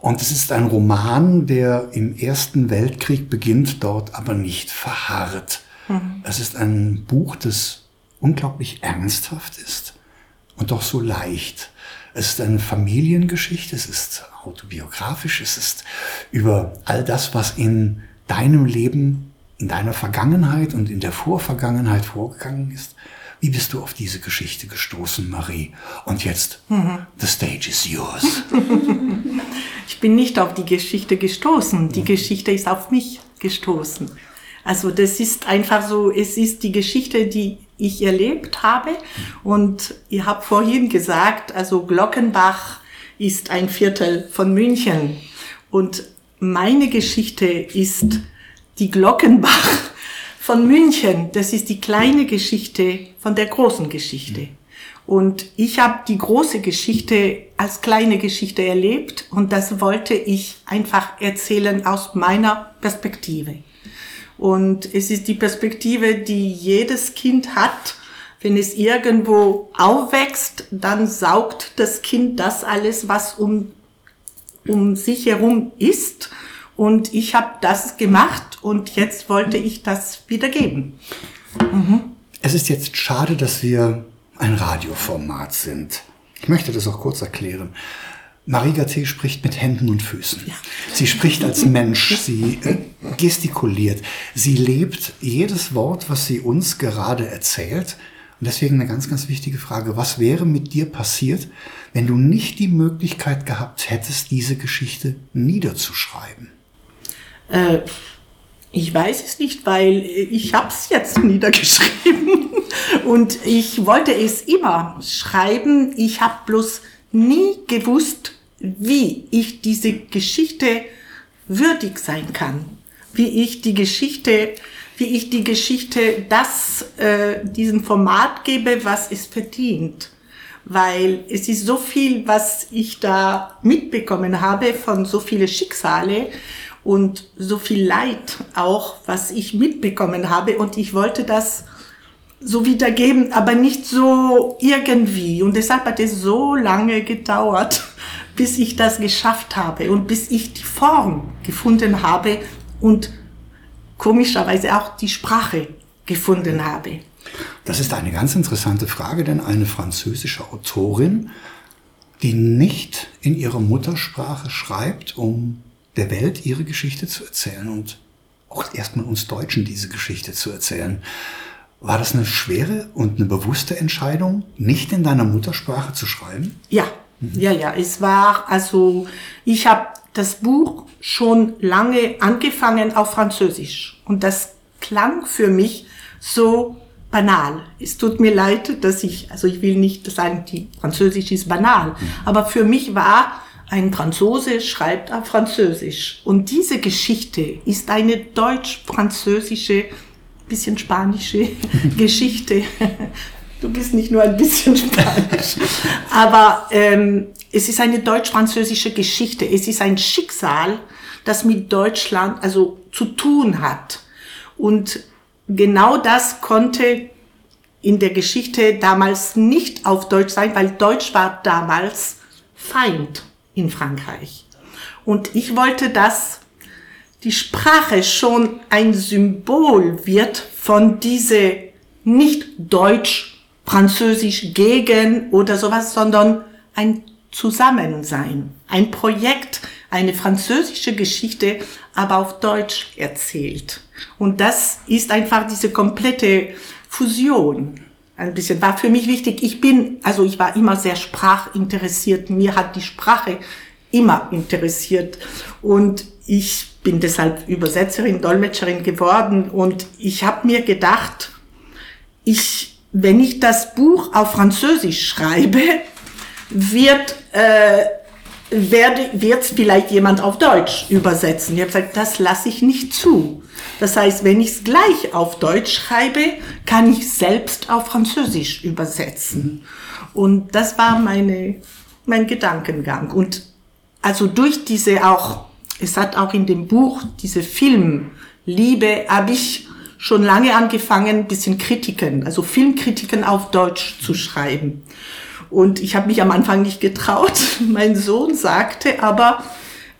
Und es ist ein Roman, der im Ersten Weltkrieg beginnt, dort aber nicht verharrt. Mhm. Es ist ein Buch, das unglaublich ernsthaft ist und doch so leicht. Es ist eine Familiengeschichte, es ist autobiografisch, es ist über all das, was in deinem Leben in deiner Vergangenheit und in der Vorvergangenheit vorgegangen ist. Wie bist du auf diese Geschichte gestoßen, Marie? Und jetzt, mhm. the stage is yours. ich bin nicht auf die Geschichte gestoßen. Die mhm. Geschichte ist auf mich gestoßen. Also das ist einfach so, es ist die Geschichte, die ich erlebt habe. Und ihr habt vorhin gesagt, also Glockenbach ist ein Viertel von München. Und meine Geschichte ist die Glockenbach von München, das ist die kleine Geschichte von der großen Geschichte. Und ich habe die große Geschichte als kleine Geschichte erlebt und das wollte ich einfach erzählen aus meiner Perspektive. Und es ist die Perspektive, die jedes Kind hat. Wenn es irgendwo aufwächst, dann saugt das Kind das alles, was um, um sich herum ist und ich habe das gemacht und jetzt wollte ich das wiedergeben. Mhm. Es ist jetzt schade, dass wir ein Radioformat sind. Ich möchte das auch kurz erklären. Marie T. spricht mit Händen und Füßen. Ja. Sie spricht als Mensch, sie äh, gestikuliert, sie lebt jedes Wort, was sie uns gerade erzählt. Und deswegen eine ganz, ganz wichtige Frage. Was wäre mit dir passiert, wenn du nicht die Möglichkeit gehabt hättest, diese Geschichte niederzuschreiben? Äh, ich weiß es nicht, weil ich habe es jetzt niedergeschrieben. Und ich wollte es immer schreiben. Ich habe bloß nie gewusst, wie ich diese Geschichte würdig sein kann, wie ich die Geschichte, wie ich die Geschichte das äh, diesem Format gebe, was es verdient, weil es ist so viel, was ich da mitbekommen habe von so viele Schicksale und so viel Leid auch, was ich mitbekommen habe. Und ich wollte das so wiedergeben, aber nicht so irgendwie. Und deshalb hat es so lange gedauert, bis ich das geschafft habe und bis ich die Form gefunden habe und komischerweise auch die Sprache gefunden habe. Das ist eine ganz interessante Frage, denn eine französische Autorin, die nicht in ihrer Muttersprache schreibt, um der Welt ihre Geschichte zu erzählen und auch erstmal uns Deutschen diese Geschichte zu erzählen. War das eine schwere und eine bewusste Entscheidung, nicht in deiner Muttersprache zu schreiben? Ja, mhm. ja, ja. Es war also, ich habe das Buch schon lange angefangen auf Französisch und das klang für mich so banal. Es tut mir leid, dass ich, also ich will nicht sagen, die Französisch ist banal, aber für mich war ein Franzose schreibt auf Französisch. Und diese Geschichte ist eine deutsch-französische, bisschen spanische Geschichte. Du bist nicht nur ein bisschen spanisch, aber ähm, es ist eine deutsch-französische Geschichte. Es ist ein Schicksal, das mit Deutschland also zu tun hat. Und genau das konnte in der Geschichte damals nicht auf Deutsch sein, weil Deutsch war damals Feind in Frankreich. Und ich wollte, dass die Sprache schon ein Symbol wird von diese nicht Deutsch, Französisch gegen oder sowas, sondern ein Zusammensein, ein Projekt, eine französische Geschichte, aber auf Deutsch erzählt. Und das ist einfach diese komplette Fusion. Ein bisschen war für mich wichtig. Ich bin, also ich war immer sehr sprachinteressiert. Mir hat die Sprache immer interessiert. Und ich bin deshalb Übersetzerin, Dolmetscherin geworden. Und ich habe mir gedacht, ich, wenn ich das Buch auf Französisch schreibe, wird äh, werde wird vielleicht jemand auf Deutsch übersetzen. Ich habe gesagt, das lasse ich nicht zu. Das heißt, wenn ich es gleich auf Deutsch schreibe, kann ich selbst auf Französisch übersetzen. Und das war meine, mein Gedankengang. Und also durch diese auch, es hat auch in dem Buch diese Filmliebe, habe ich schon lange angefangen, bisschen Kritiken, also Filmkritiken auf Deutsch zu schreiben. Und ich habe mich am Anfang nicht getraut. Mein Sohn sagte aber,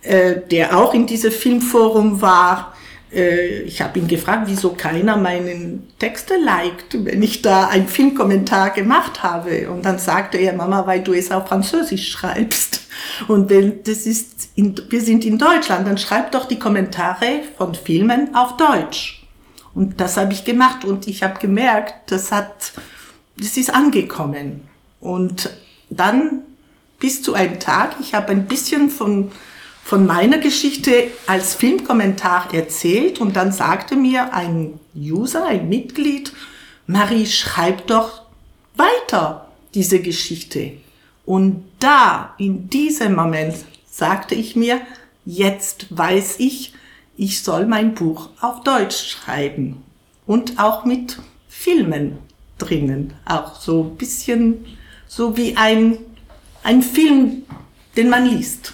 äh, der auch in diesem Filmforum war, äh, ich habe ihn gefragt, wieso keiner meinen Texte liked, wenn ich da einen Filmkommentar gemacht habe. Und dann sagte er, Mama, weil du es auf Französisch schreibst. Und wenn das ist, in, wir sind in Deutschland, dann schreib doch die Kommentare von Filmen auf Deutsch. Und das habe ich gemacht und ich habe gemerkt, das hat, das ist angekommen. Und dann bis zu einem Tag, ich habe ein bisschen von, von meiner Geschichte als Filmkommentar erzählt und dann sagte mir ein User, ein Mitglied, Marie, schreib doch weiter diese Geschichte. Und da, in diesem Moment, sagte ich mir, jetzt weiß ich, ich soll mein Buch auf Deutsch schreiben und auch mit Filmen drinnen, auch so ein bisschen so wie ein, ein Film, den man liest.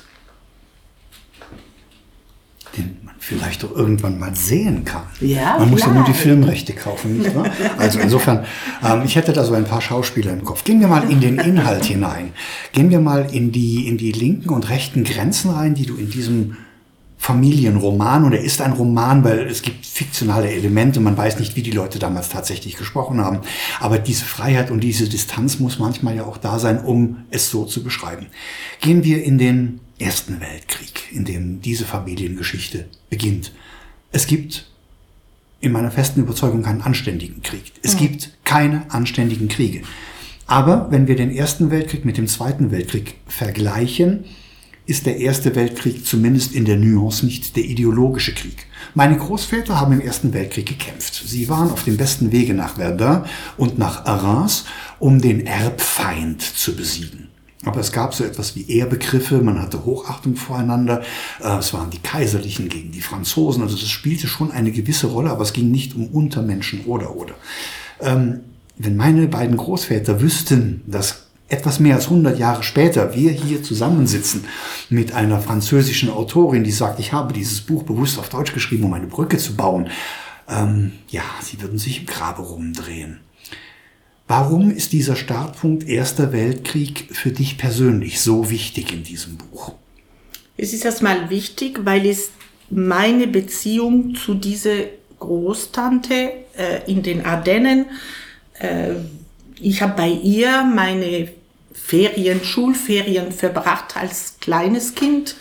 Den man vielleicht doch irgendwann mal sehen kann. Ja, man muss ja nur die Filmrechte kaufen, nicht wahr? Also insofern, ähm, ich hätte da so ein paar Schauspieler im Kopf. Gehen wir mal in den Inhalt hinein. Gehen wir mal in die, in die linken und rechten Grenzen rein, die du in diesem Familienroman und er ist ein Roman, weil es gibt fiktionale Elemente, man weiß nicht, wie die Leute damals tatsächlich gesprochen haben. Aber diese Freiheit und diese Distanz muss manchmal ja auch da sein, um es so zu beschreiben. Gehen wir in den Ersten Weltkrieg, in dem diese Familiengeschichte beginnt. Es gibt in meiner festen Überzeugung keinen anständigen Krieg. Es gibt keine anständigen Kriege. Aber wenn wir den Ersten Weltkrieg mit dem Zweiten Weltkrieg vergleichen, ist der Erste Weltkrieg zumindest in der Nuance nicht der ideologische Krieg. Meine Großväter haben im Ersten Weltkrieg gekämpft. Sie waren auf dem besten Wege nach Verdun und nach Arras, um den Erbfeind zu besiegen. Aber es gab so etwas wie Ehrbegriffe, man hatte Hochachtung voreinander. Äh, Es waren die Kaiserlichen gegen die Franzosen, also das spielte schon eine gewisse Rolle, aber es ging nicht um Untermenschen oder oder. Ähm, Wenn meine beiden Großväter wüssten, dass etwas mehr als 100 Jahre später wir hier zusammensitzen mit einer französischen Autorin, die sagt, ich habe dieses Buch bewusst auf Deutsch geschrieben, um eine Brücke zu bauen. Ähm, ja, sie würden sich im Grabe rumdrehen. Warum ist dieser Startpunkt Erster Weltkrieg für dich persönlich so wichtig in diesem Buch? Es ist erstmal wichtig, weil es meine Beziehung zu dieser Großtante äh, in den Ardennen, äh, ich habe bei ihr meine Ferien, Schulferien verbracht als kleines Kind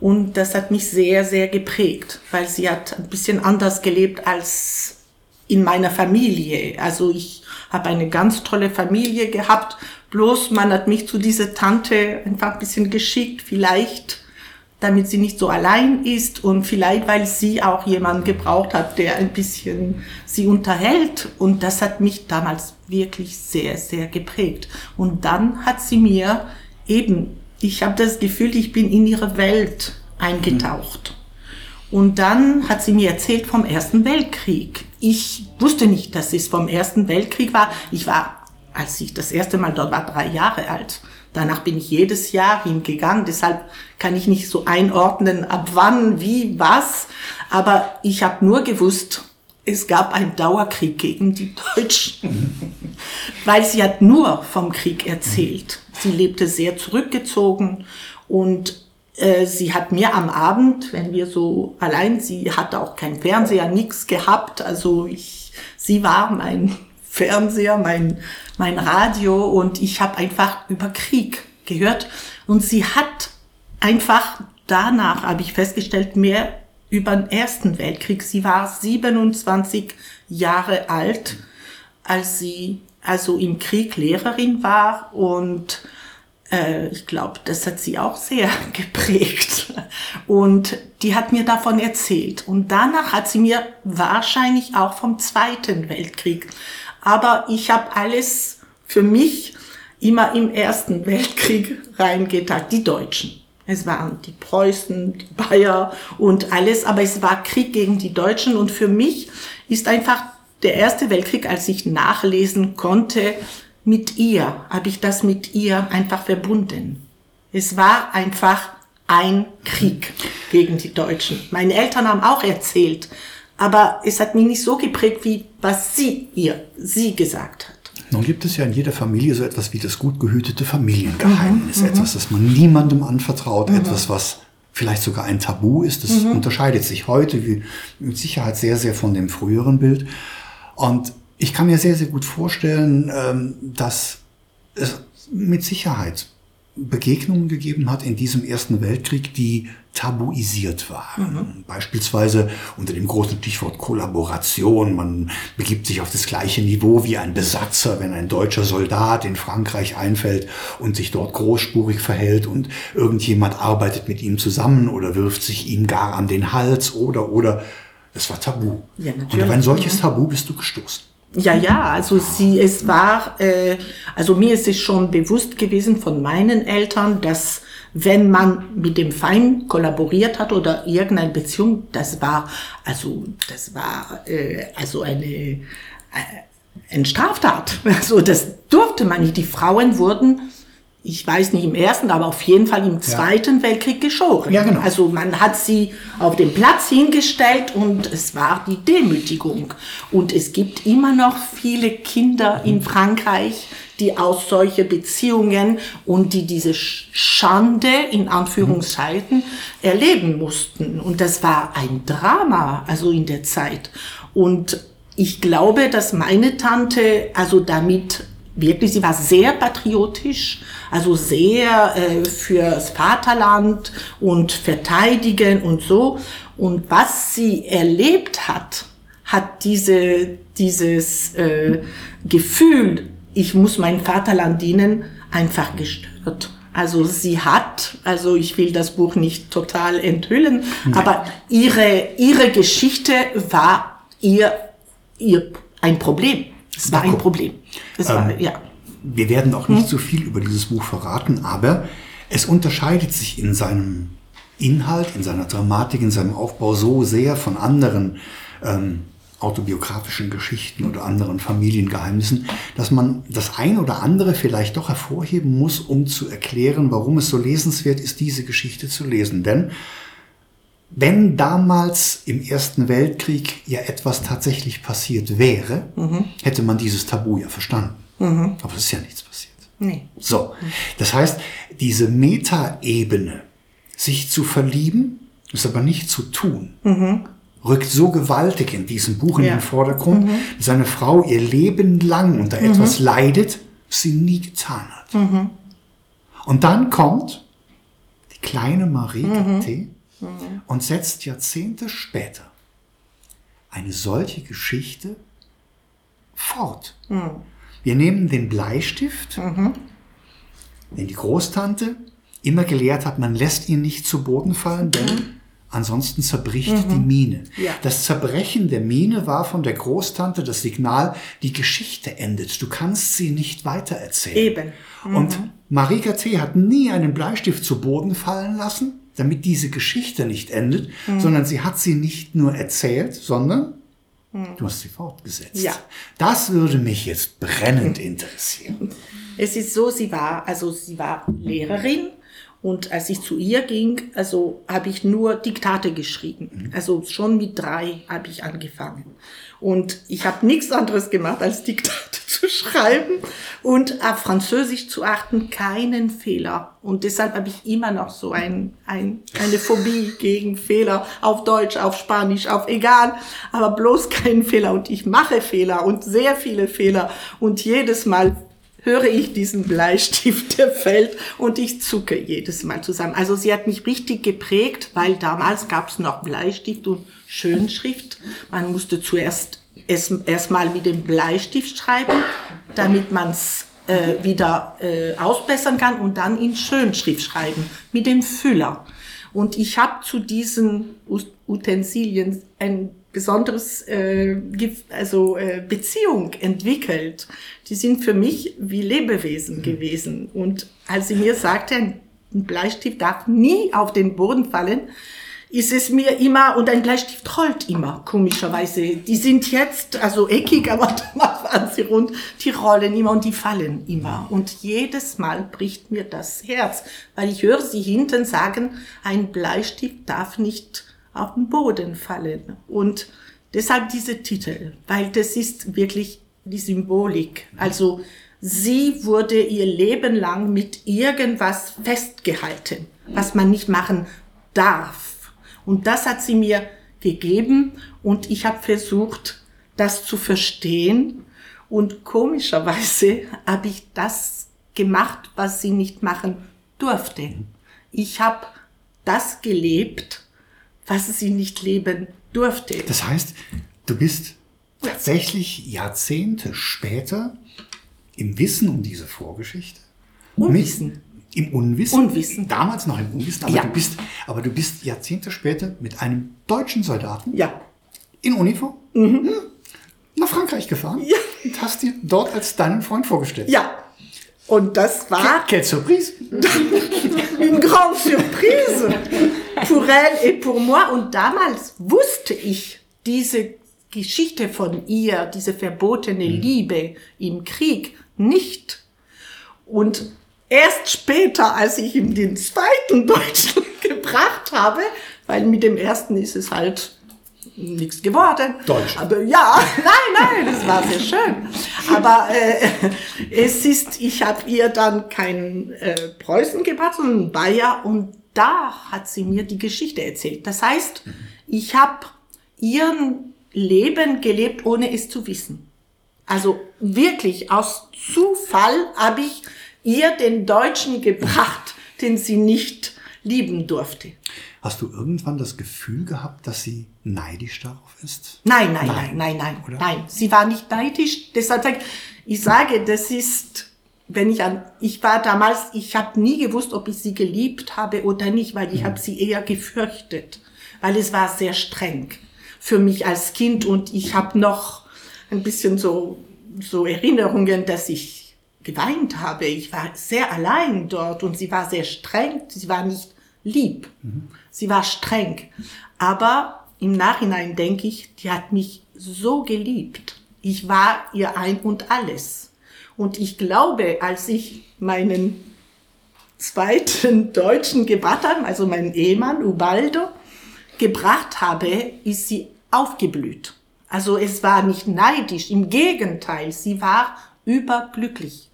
und das hat mich sehr, sehr geprägt, weil sie hat ein bisschen anders gelebt als in meiner Familie. Also ich habe eine ganz tolle Familie gehabt, bloß man hat mich zu dieser Tante einfach ein bisschen geschickt, vielleicht damit sie nicht so allein ist und vielleicht, weil sie auch jemanden gebraucht hat, der ein bisschen sie unterhält. Und das hat mich damals wirklich sehr, sehr geprägt. Und dann hat sie mir eben, ich habe das Gefühl, ich bin in ihre Welt eingetaucht. Und dann hat sie mir erzählt vom Ersten Weltkrieg. Ich wusste nicht, dass es vom Ersten Weltkrieg war. Ich war, als ich das erste Mal dort war, drei Jahre alt. Danach bin ich jedes Jahr hingegangen. Deshalb kann ich nicht so einordnen, ab wann, wie, was. Aber ich habe nur gewusst, es gab einen Dauerkrieg gegen die Deutschen. Weil sie hat nur vom Krieg erzählt. Sie lebte sehr zurückgezogen und äh, sie hat mir am Abend, wenn wir so allein, sie hatte auch kein Fernseher, nichts gehabt. Also ich, sie war mein Fernseher, mein, mein Radio und ich habe einfach über Krieg gehört. Und sie hat einfach danach, habe ich festgestellt, mehr über den Ersten Weltkrieg. Sie war 27 Jahre alt, als sie also im Krieg Lehrerin war und äh, ich glaube, das hat sie auch sehr geprägt. Und die hat mir davon erzählt. Und danach hat sie mir wahrscheinlich auch vom Zweiten Weltkrieg. Aber ich habe alles für mich immer im Ersten Weltkrieg reingetan. Die Deutschen. Es waren die Preußen, die Bayer und alles, aber es war Krieg gegen die Deutschen und für mich ist einfach der Erste Weltkrieg, als ich nachlesen konnte, mit ihr, habe ich das mit ihr einfach verbunden. Es war einfach ein Krieg gegen die Deutschen. Meine Eltern haben auch erzählt, aber es hat mich nicht so geprägt, wie was sie ihr, sie gesagt hat. Nun gibt es ja in jeder Familie so etwas wie das gut gehütete Familiengeheimnis. Mhm, etwas, das man niemandem anvertraut, mhm. etwas, was vielleicht sogar ein Tabu ist. Das mhm. unterscheidet sich heute wie mit Sicherheit sehr, sehr von dem früheren Bild. Und ich kann mir sehr, sehr gut vorstellen, ähm, dass es mit Sicherheit Begegnungen gegeben hat in diesem Ersten Weltkrieg, die tabuisiert waren. Mhm. Beispielsweise unter dem großen Stichwort Kollaboration. Man begibt sich auf das gleiche Niveau wie ein Besatzer, wenn ein deutscher Soldat in Frankreich einfällt und sich dort großspurig verhält und irgendjemand arbeitet mit ihm zusammen oder wirft sich ihm gar an den Hals oder, oder. Das war tabu. Ja, und auf ein solches. Tabu bist du gestoßen. Ja, ja, also sie, es war, äh, also mir ist es schon bewusst gewesen von meinen Eltern, dass wenn man mit dem Feind kollaboriert hat oder irgendeine Beziehung, das war, also das war äh, also eine, äh, eine Straftat. Also das durfte man nicht. Die Frauen wurden ich weiß nicht im ersten, aber auf jeden Fall im zweiten ja. Weltkrieg geschoren. Ja, genau. Also man hat sie auf den Platz hingestellt und es war die Demütigung. Und es gibt immer noch viele Kinder in Frankreich, die aus solche Beziehungen und die diese Schande in Anführungszeichen erleben mussten. Und das war ein Drama, also in der Zeit. Und ich glaube, dass meine Tante also damit wirklich, sie war sehr patriotisch, also sehr äh, fürs Vaterland und verteidigen und so. Und was sie erlebt hat, hat diese, dieses äh, Gefühl, ich muss mein Vaterland dienen, einfach gestört. Also sie hat, also ich will das Buch nicht total enthüllen, Nein. aber ihre, ihre Geschichte war ihr, ihr ein Problem. Es war ein Problem. Es war, ähm, ja. Wir werden auch nicht hm? so viel über dieses Buch verraten, aber es unterscheidet sich in seinem Inhalt, in seiner Dramatik, in seinem Aufbau so sehr von anderen ähm, autobiografischen Geschichten oder anderen Familiengeheimnissen, dass man das ein oder andere vielleicht doch hervorheben muss, um zu erklären, warum es so lesenswert ist, diese Geschichte zu lesen. Denn wenn damals im Ersten Weltkrieg ja etwas tatsächlich passiert wäre, mhm. hätte man dieses Tabu ja verstanden. Mhm. Aber es ist ja nichts passiert. Nee. So, das heißt, diese Metaebene, sich zu verlieben, ist aber nicht zu tun, mhm. rückt so gewaltig in diesem Buch in ja. den Vordergrund, mhm. dass seine Frau ihr Leben lang unter mhm. etwas leidet, was sie nie getan hat. Mhm. Und dann kommt die kleine Marie Gatté mhm. und setzt Jahrzehnte später eine solche Geschichte fort. Mhm. Wir nehmen den Bleistift, mhm. den die Großtante immer gelehrt hat, man lässt ihn nicht zu Boden fallen, denn ansonsten zerbricht die Mine. Ja. Das Zerbrechen der Mine war von der Großtante das Signal, die Geschichte endet. Du kannst sie nicht weitererzählen. Eben. Und Marika T. hat nie einen Bleistift zu Boden fallen lassen, damit diese Geschichte nicht endet, sondern sie hat sie nicht nur erzählt, sondern du hast sie fortgesetzt. Ja. Das würde mich jetzt brennend interessieren. Es ist so, sie war, also sie war Lehrerin und als ich zu ihr ging, also habe ich nur Diktate geschrieben. Also schon mit drei habe ich angefangen. Und ich habe nichts anderes gemacht, als Diktate zu schreiben und auf Französisch zu achten, keinen Fehler. Und deshalb habe ich immer noch so ein, ein, eine Phobie gegen Fehler auf Deutsch, auf Spanisch, auf egal, aber bloß keinen Fehler. Und ich mache Fehler und sehr viele Fehler. Und jedes Mal höre ich diesen Bleistift, der fällt und ich zucke jedes Mal zusammen. Also sie hat mich richtig geprägt, weil damals gab es noch Bleistift und Schönschrift. Man musste zuerst erst, erst mit dem Bleistift schreiben, damit man es äh, wieder äh, ausbessern kann und dann in Schönschrift schreiben mit dem Füller. Und ich habe zu diesen Utensilien ein besonderes äh, also äh, Beziehung entwickelt. Die sind für mich wie Lebewesen gewesen. Und als sie mir sagte, ein Bleistift darf nie auf den Boden fallen, ist es mir immer, und ein Bleistift rollt immer, komischerweise. Die sind jetzt, also eckig, aber damals waren sie rund, die rollen immer und die fallen immer. Und jedes Mal bricht mir das Herz, weil ich höre sie hinten sagen, ein Bleistift darf nicht auf den Boden fallen. Und deshalb diese Titel, weil das ist wirklich die Symbolik. Also sie wurde ihr Leben lang mit irgendwas festgehalten, was man nicht machen darf. Und das hat sie mir gegeben und ich habe versucht, das zu verstehen. Und komischerweise habe ich das gemacht, was sie nicht machen durfte. Ich habe das gelebt, was sie nicht leben durfte. Das heißt, du bist tatsächlich Jahrzehnte später im Wissen um diese Vorgeschichte. Unwissen. Mit, Im Unwissen. Unwissen. Damals noch im Unwissen, aber, Ja. du bist, aber du bist Jahrzehnte später mit einem deutschen Soldaten Ja, in Uniform hm, nach Frankreich gefahren Ja. und hast dir dort als deinen Freund vorgestellt. ja. Und das war Quelle Surprise. une grande surprise pour elle et pour moi. Und damals wusste ich diese Geschichte von ihr, diese verbotene Liebe im Krieg nicht. Und erst später, als ich ihm den zweiten Deutschen gebracht habe, weil mit dem ersten ist es halt nichts geworden. Deutsch. Aber ja, nein, nein, das war sehr schön. Aber äh, es ist, ich habe ihr dann kein äh, Preußen gebracht, sondern Bayer und da hat sie mir die Geschichte erzählt. Das heißt, ich habe ihren Leben gelebt, ohne es zu wissen. Also wirklich aus Zufall habe ich ihr den Deutschen gebracht, den sie nicht lieben durfte. Hast du irgendwann das Gefühl gehabt, dass sie neidisch darauf ist? Nein, nein, Nein. nein, nein, nein, Oder? nein. Sie war nicht neidisch. Deshalb sage ich, ich sage, das ist, wenn ich an, ich war damals, ich habe nie gewusst, ob ich sie geliebt habe oder nicht, weil ich habe sie eher gefürchtet, weil es war sehr streng für mich als Kind und ich habe noch ein bisschen so so Erinnerungen, dass ich geweint habe. Ich war sehr allein dort und sie war sehr streng. Sie war nicht lieb. Sie war streng. Aber im Nachhinein denke ich, die hat mich so geliebt. Ich war ihr ein und alles. Und ich glaube, als ich meinen zweiten Deutschen habe, also meinen Ehemann Ubaldo, gebracht habe, ist sie aufgeblüht. Also es war nicht neidisch, im Gegenteil, sie war überglücklich.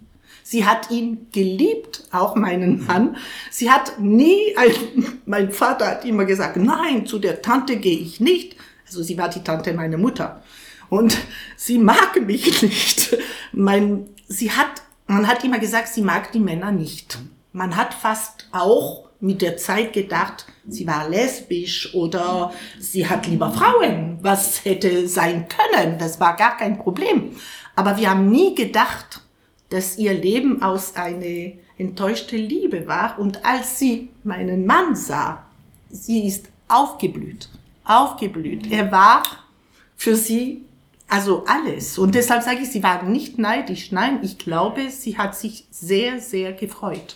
Sie hat ihn geliebt, auch meinen Mann. Sie hat nie, ein, mein Vater hat immer gesagt, nein, zu der Tante gehe ich nicht. Also sie war die Tante meiner Mutter. Und sie mag mich nicht. Mein, sie hat, man hat immer gesagt, sie mag die Männer nicht. Man hat fast auch mit der Zeit gedacht, sie war lesbisch oder sie hat lieber Frauen. Was hätte sein können? Das war gar kein Problem. Aber wir haben nie gedacht, dass ihr Leben aus eine, enttäuschte Liebe war. Und als sie meinen Mann sah, sie ist aufgeblüht, aufgeblüht. Er war für sie also alles. Und deshalb sage ich, sie war nicht neidisch. Nein, ich glaube, sie hat sich sehr, sehr gefreut.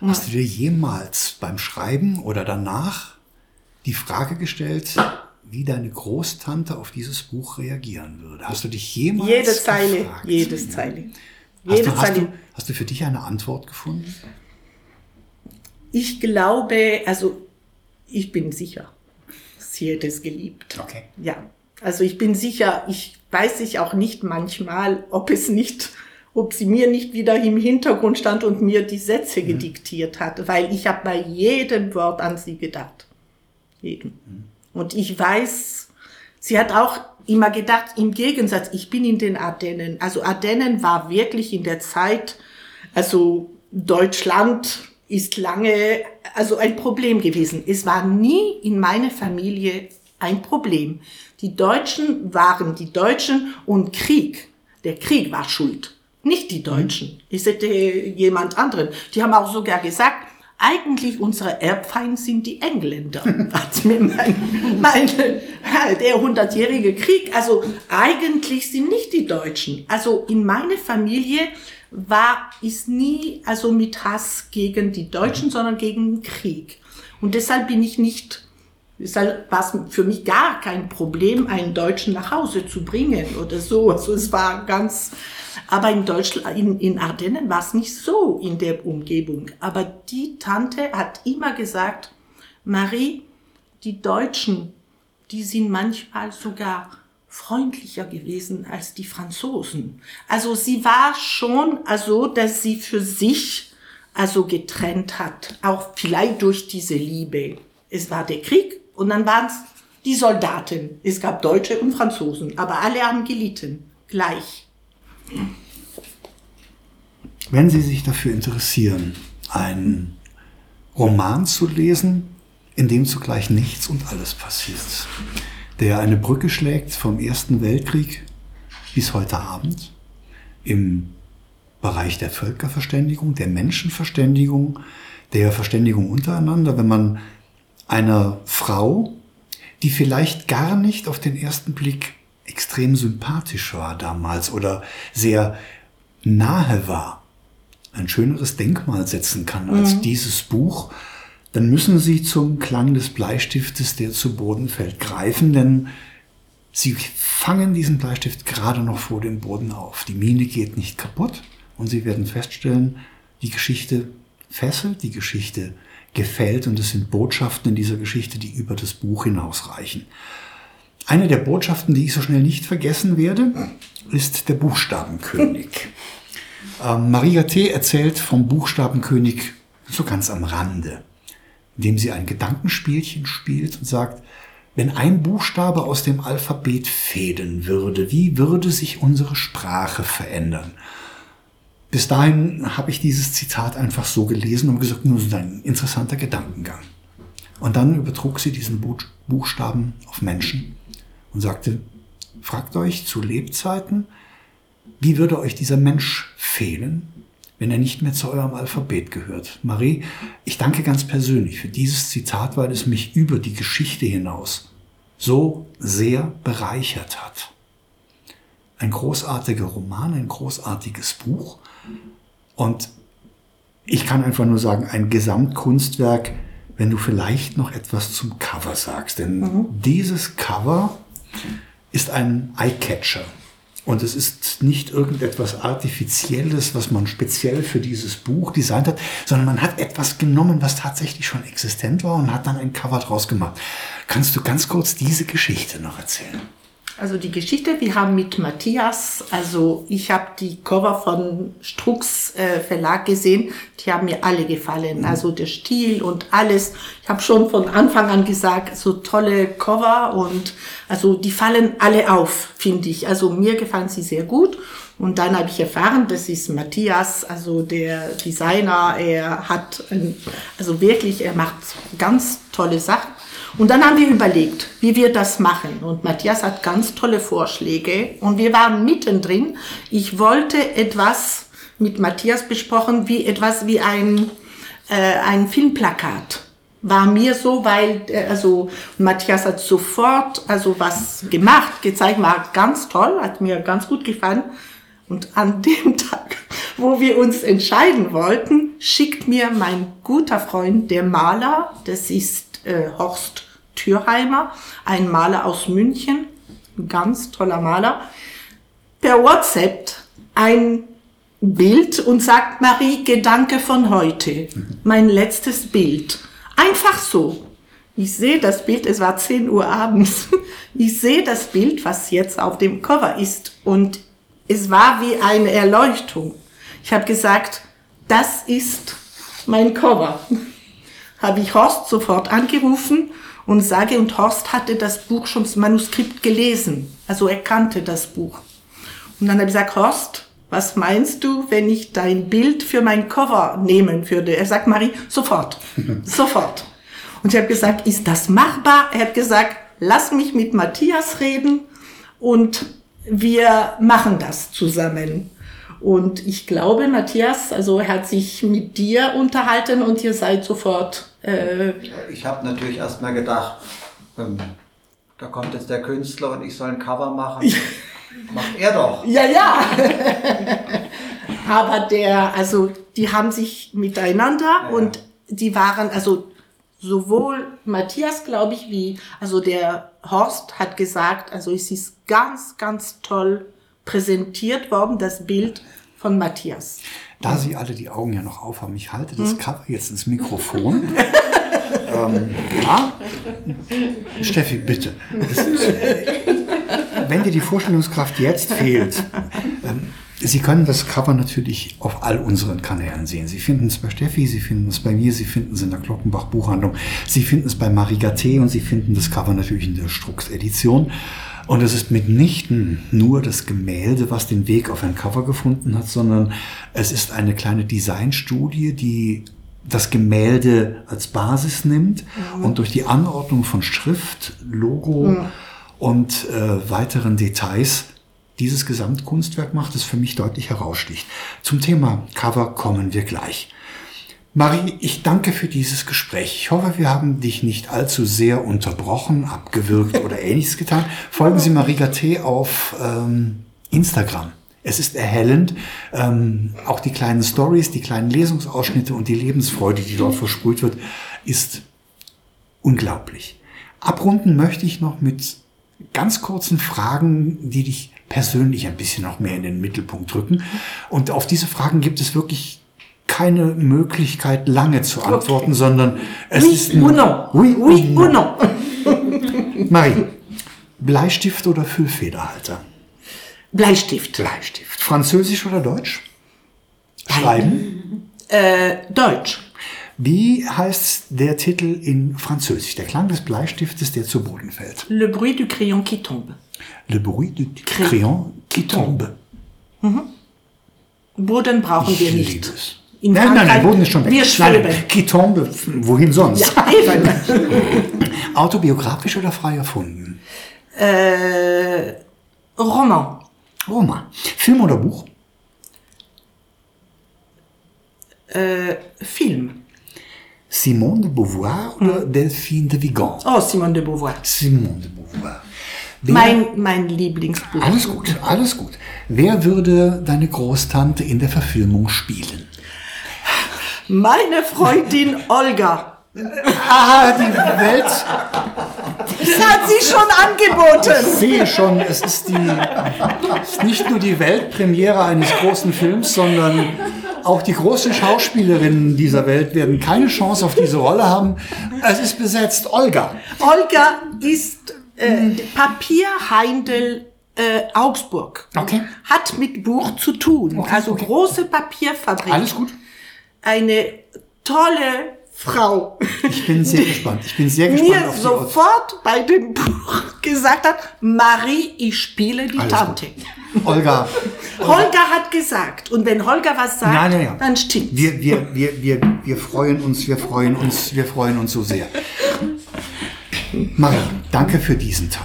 Hast du dir jemals beim Schreiben oder danach die Frage gestellt, wie deine Großtante auf dieses Buch reagieren würde? Hast du dich jemals Jede Zeile, gefragt? jede Ja. Zeile. Hast du, hast, du, hast du für dich eine Antwort gefunden? Ich glaube, also ich bin sicher, sie hätte es geliebt. Okay. Ja, also ich bin sicher, ich weiß ich auch nicht manchmal, ob es nicht, ob sie mir nicht wieder im Hintergrund stand und mir die Sätze gediktiert hat, weil ich habe bei jedem Wort an sie gedacht. Jedem. Und ich weiß, sie hat auch immer gedacht, im Gegensatz, ich bin in den Ardennen. Also Ardennen war wirklich in der Zeit, also Deutschland ist lange, also ein Problem gewesen. Es war nie in meiner Familie ein Problem. Die Deutschen waren die Deutschen und Krieg. Der Krieg war schuld. Nicht die Deutschen. Es hätte jemand anderen. Die haben auch sogar gesagt, eigentlich unsere Erbfeind sind die Engländer. Hat mir mein, meine, der hundertjährige Krieg. Also eigentlich sind nicht die Deutschen. Also in meiner Familie war, ist nie, also mit Hass gegen die Deutschen, sondern gegen den Krieg. Und deshalb bin ich nicht, deshalb war es für mich gar kein Problem, einen Deutschen nach Hause zu bringen oder so. Also es war ganz, aber in Deutschland, in, in Ardennen war es nicht so in der Umgebung. Aber die Tante hat immer gesagt, Marie, die Deutschen, die sind manchmal sogar freundlicher gewesen als die Franzosen. Also sie war schon, also, dass sie für sich also getrennt hat, auch vielleicht durch diese Liebe. Es war der Krieg und dann waren es die Soldaten. Es gab Deutsche und Franzosen, aber alle haben gelitten, gleich. Wenn Sie sich dafür interessieren, einen Roman zu lesen, in dem zugleich nichts und alles passiert, der eine Brücke schlägt vom Ersten Weltkrieg bis heute Abend im Bereich der Völkerverständigung, der Menschenverständigung, der Verständigung untereinander, wenn man einer Frau, die vielleicht gar nicht auf den ersten Blick extrem sympathisch war damals oder sehr nahe war, ein schöneres Denkmal setzen kann als dieses Buch, dann müssen Sie zum Klang des Bleistiftes, der zu Boden fällt, greifen, denn Sie fangen diesen Bleistift gerade noch vor dem Boden auf. Die Mine geht nicht kaputt und Sie werden feststellen, die Geschichte fesselt, die Geschichte gefällt und es sind Botschaften in dieser Geschichte, die über das Buch hinausreichen. Eine der Botschaften, die ich so schnell nicht vergessen werde, ist der Buchstabenkönig. Ähm, Maria T. erzählt vom Buchstabenkönig so ganz am Rande, indem sie ein Gedankenspielchen spielt und sagt, wenn ein Buchstabe aus dem Alphabet fehlen würde, wie würde sich unsere Sprache verändern? Bis dahin habe ich dieses Zitat einfach so gelesen und gesagt, nur so ein interessanter Gedankengang. Und dann übertrug sie diesen Bu- Buchstaben auf Menschen und sagte, fragt euch zu Lebzeiten, wie würde euch dieser Mensch fehlen, wenn er nicht mehr zu eurem Alphabet gehört? Marie, ich danke ganz persönlich für dieses Zitat, weil es mich über die Geschichte hinaus so sehr bereichert hat. Ein großartiger Roman, ein großartiges Buch und ich kann einfach nur sagen, ein Gesamtkunstwerk, wenn du vielleicht noch etwas zum Cover sagst. Denn dieses Cover ist ein Eyecatcher. Und es ist nicht irgendetwas Artifizielles, was man speziell für dieses Buch designt hat, sondern man hat etwas genommen, was tatsächlich schon existent war und hat dann ein Cover draus gemacht. Kannst du ganz kurz diese Geschichte noch erzählen? Also die Geschichte, wir haben mit Matthias, also ich habe die Cover von Strux äh, Verlag gesehen, die haben mir alle gefallen, also der Stil und alles. Ich habe schon von Anfang an gesagt, so tolle Cover und also die fallen alle auf, finde ich. Also mir gefallen sie sehr gut. Und dann habe ich erfahren, das ist Matthias, also der Designer, er hat, also wirklich, er macht ganz tolle Sachen. Und dann haben wir überlegt, wie wir das machen. Und Matthias hat ganz tolle Vorschläge. Und wir waren mittendrin. Ich wollte etwas mit Matthias besprochen, wie etwas wie ein, äh, ein Filmplakat. War mir so, weil, äh, also Matthias hat sofort also was gemacht, gezeigt, war ganz toll, hat mir ganz gut gefallen. Und an dem Tag, wo wir uns entscheiden wollten, schickt mir mein guter Freund, der Maler, das ist äh, Horst Thürheimer, ein Maler aus München, ein ganz toller Maler, per WhatsApp ein Bild und sagt, Marie, Gedanke von heute, mein letztes Bild. Einfach so. Ich sehe das Bild, es war 10 Uhr abends. Ich sehe das Bild, was jetzt auf dem Cover ist und es war wie eine Erleuchtung. Ich habe gesagt, das ist mein Cover. Habe ich Horst sofort angerufen und sage, und Horst hatte das Buch schon, das Manuskript gelesen. Also er kannte das Buch. Und dann habe ich gesagt, Horst, was meinst du, wenn ich dein Bild für mein Cover nehmen würde? Er sagt, Marie, sofort, sofort. Und ich habe gesagt, ist das machbar? Er hat gesagt, lass mich mit Matthias reden und wir machen das zusammen. Und ich glaube, Matthias, also er hat sich mit dir unterhalten und ihr seid sofort. Äh, ich habe natürlich erst mal gedacht, ähm, da kommt jetzt der Künstler und ich soll ein Cover machen. Macht er doch. Ja, ja. Aber der, also die haben sich miteinander ja. und die waren, also sowohl Matthias, glaube ich, wie, also der Horst hat gesagt, also es ist ganz, ganz toll präsentiert worden, das Bild von Matthias. Da Sie alle die Augen ja noch aufhaben, ich halte das hm? Cover jetzt ins Mikrofon. ähm, ja? Steffi, bitte. wenn dir die Vorstellungskraft jetzt fehlt, ähm, Sie können das Cover natürlich auf all unseren Kanälen sehen. Sie finden es bei Steffi, Sie finden es bei mir, Sie finden es in der Glockenbach Buchhandlung, Sie finden es bei Marie Gaté und Sie finden das Cover natürlich in der Strux Edition. Und es ist mitnichten nur das Gemälde, was den Weg auf ein Cover gefunden hat, sondern es ist eine kleine Designstudie, die das Gemälde als Basis nimmt mhm. und durch die Anordnung von Schrift, Logo mhm. und äh, weiteren Details dieses Gesamtkunstwerk macht, das für mich deutlich heraussticht. Zum Thema Cover kommen wir gleich. Marie, ich danke für dieses Gespräch. Ich hoffe, wir haben dich nicht allzu sehr unterbrochen, abgewürgt oder ähnliches getan. Folgen Sie Marie Gaté auf ähm, Instagram. Es ist erhellend. Ähm, auch die kleinen Stories, die kleinen Lesungsausschnitte und die Lebensfreude, die dort versprüht wird, ist unglaublich. Abrunden möchte ich noch mit ganz kurzen Fragen, die dich persönlich ein bisschen noch mehr in den Mittelpunkt rücken. Und auf diese Fragen gibt es wirklich keine Möglichkeit, lange zu antworten, okay. sondern es oui, ist nur... Uno. Oui, oui, uno. Marie, Bleistift oder Füllfederhalter? Bleistift. Bleistift. Französisch oder Deutsch? Schreiben? Äh, Deutsch. Wie heißt der Titel in Französisch? Der Klang des Bleistiftes, der zu Boden fällt. Le bruit du crayon qui tombe. Le bruit du crayon qui tombe. Mhm. Boden brauchen ich wir nicht. Es. In nein, nein, nein, Boden ist schon weg. Wir schweben. Qui tombe, wohin sonst? Ja, eben. Autobiografisch oder frei erfunden? Äh, Roman. Roman. Film oder Buch? Äh, Film. Simone de Beauvoir oder hm. Delphine de Vigan? Oh, Simone de Beauvoir. Simone de Beauvoir. Wer, mein, mein Lieblingsbuch. Alles gut, alles gut. Wer würde deine Großtante in der Verfilmung spielen? Meine Freundin Olga. Ah, die Welt. Das hat sie schon angeboten. Ich sehe schon, es ist, die, es ist nicht nur die Weltpremiere eines großen Films, sondern auch die großen Schauspielerinnen dieser Welt werden keine Chance auf diese Rolle haben. Es ist besetzt. Olga. Olga ist äh, Papierheindel äh, Augsburg. Okay. Hat mit Buch zu tun. Okay, also okay. große Papierfabrik. Alles gut. Eine tolle Frau. Ich bin sehr gespannt. Ich bin sehr gespannt. Mir auf sofort bei dem Buch gesagt hat, Marie, ich spiele die Alles Tante. Gut. Olga. Holger hat gesagt. Und wenn Holger was sagt, nein, nein, nein. dann stimmt. Wir, wir, wir, wir, wir freuen uns, wir freuen uns, wir freuen uns so sehr. Marie, danke für diesen Teil.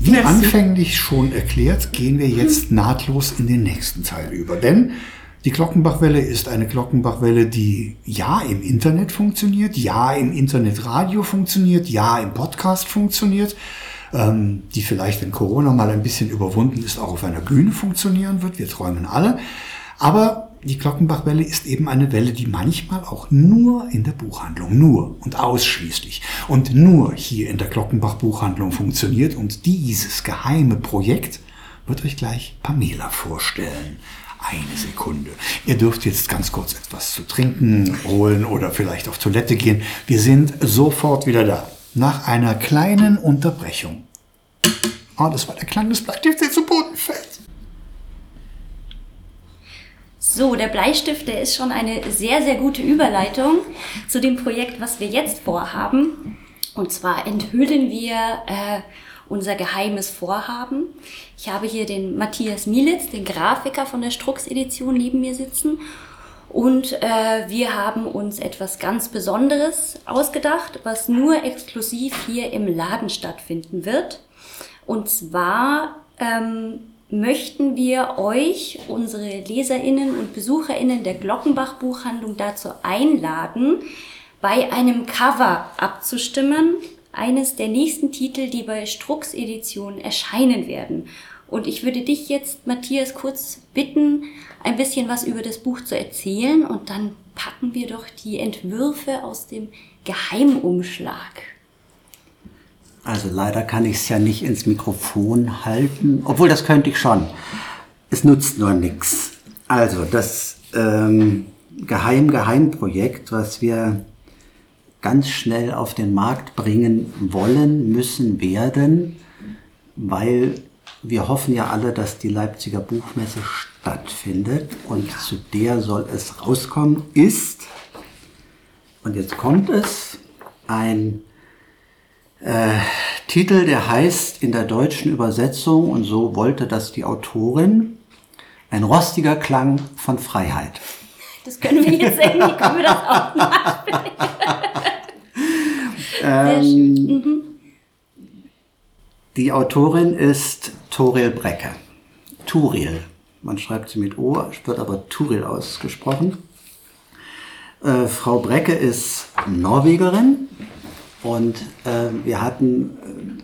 Wie Merci. anfänglich schon erklärt, gehen wir jetzt nahtlos in den nächsten Teil über. Denn Die Glockenbachwelle ist eine Glockenbachwelle, die ja im Internet funktioniert, ja im Internetradio funktioniert, ja im Podcast funktioniert, ähm, die vielleicht, wenn Corona mal ein bisschen überwunden ist, auch auf einer Bühne funktionieren wird. Wir träumen alle. Aber die Glockenbachwelle ist eben eine Welle, die manchmal auch nur in der Buchhandlung, nur und ausschließlich und nur hier in der Glockenbach Buchhandlung funktioniert. Und dieses geheime Projekt wird euch gleich Pamela vorstellen. Eine Sekunde. Ihr dürft jetzt ganz kurz etwas zu trinken holen oder vielleicht auf Toilette gehen. Wir sind sofort wieder da. Nach einer kleinen Unterbrechung. Oh, das war der Klang des Bleistifts, der zu Boden fällt. So, der Bleistift, der ist schon eine sehr, sehr gute Überleitung zu dem Projekt, was wir jetzt vorhaben. Und zwar enthüllen wir äh, unser geheimes Vorhaben. Ich habe hier den Matthias Mielitz, den Grafiker von der Strux Edition neben mir sitzen. Und äh, wir haben uns etwas ganz Besonderes ausgedacht, was nur exklusiv hier im Laden stattfinden wird. Und zwar ähm, möchten wir euch, unsere Leserinnen und Besucherinnen der Glockenbach Buchhandlung dazu einladen, bei einem Cover abzustimmen, eines der nächsten Titel, die bei Strux Edition erscheinen werden. Und ich würde dich jetzt, Matthias, kurz bitten, ein bisschen was über das Buch zu erzählen und dann packen wir doch die Entwürfe aus dem Geheimumschlag. Also leider kann ich es ja nicht ins Mikrofon halten, obwohl das könnte ich schon. Es nutzt nur nichts. Also das ähm, Geheim-Geheim-Projekt, was wir ganz schnell auf den Markt bringen wollen, müssen, werden, weil wir hoffen ja alle, dass die Leipziger Buchmesse stattfindet und zu der soll es rauskommen, ist, und jetzt kommt es, ein äh, Titel, der heißt in der deutschen Übersetzung, und so wollte das die Autorin, ein rostiger Klang von Freiheit. Das können wir jetzt irgendwie, können wir das auch nachspielen. Sehr schön. Mhm. Die Autorin ist Toril Brecke. Turil. Man schreibt sie mit O, wird aber Turil ausgesprochen. Äh, Frau Brecke ist Norwegerin und äh, wir hatten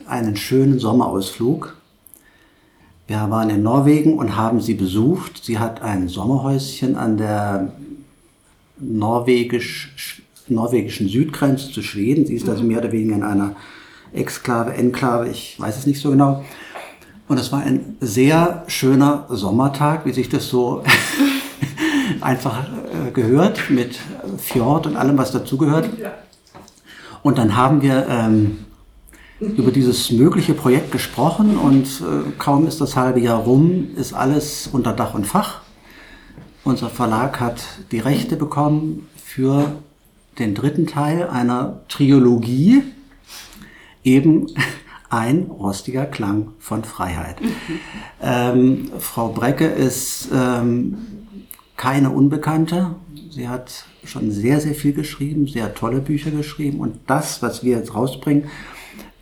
äh, einen schönen Sommerausflug. Wir waren in Norwegen und haben sie besucht. Sie hat ein Sommerhäuschen an der norwegisch, norwegischen Südgrenze zu Schweden. Sie ist also mehr oder weniger in einer Exklave, Enklave, ich weiß es nicht so genau. Und es war ein sehr schöner Sommertag, wie sich das so einfach äh, gehört, mit Fjord und allem, was dazugehört. Und dann haben wir ähm, über dieses mögliche Projekt gesprochen und äh, kaum ist das halbe Jahr rum, ist alles unter Dach und Fach. Unser Verlag hat die Rechte bekommen für den dritten Teil einer Trilogie, eben ein rostiger Klang von Freiheit. Mhm. Ähm, Frau Brecke ist ähm, keine Unbekannte. Sie hat schon sehr, sehr viel geschrieben, sehr tolle Bücher geschrieben. Und das, was wir jetzt rausbringen,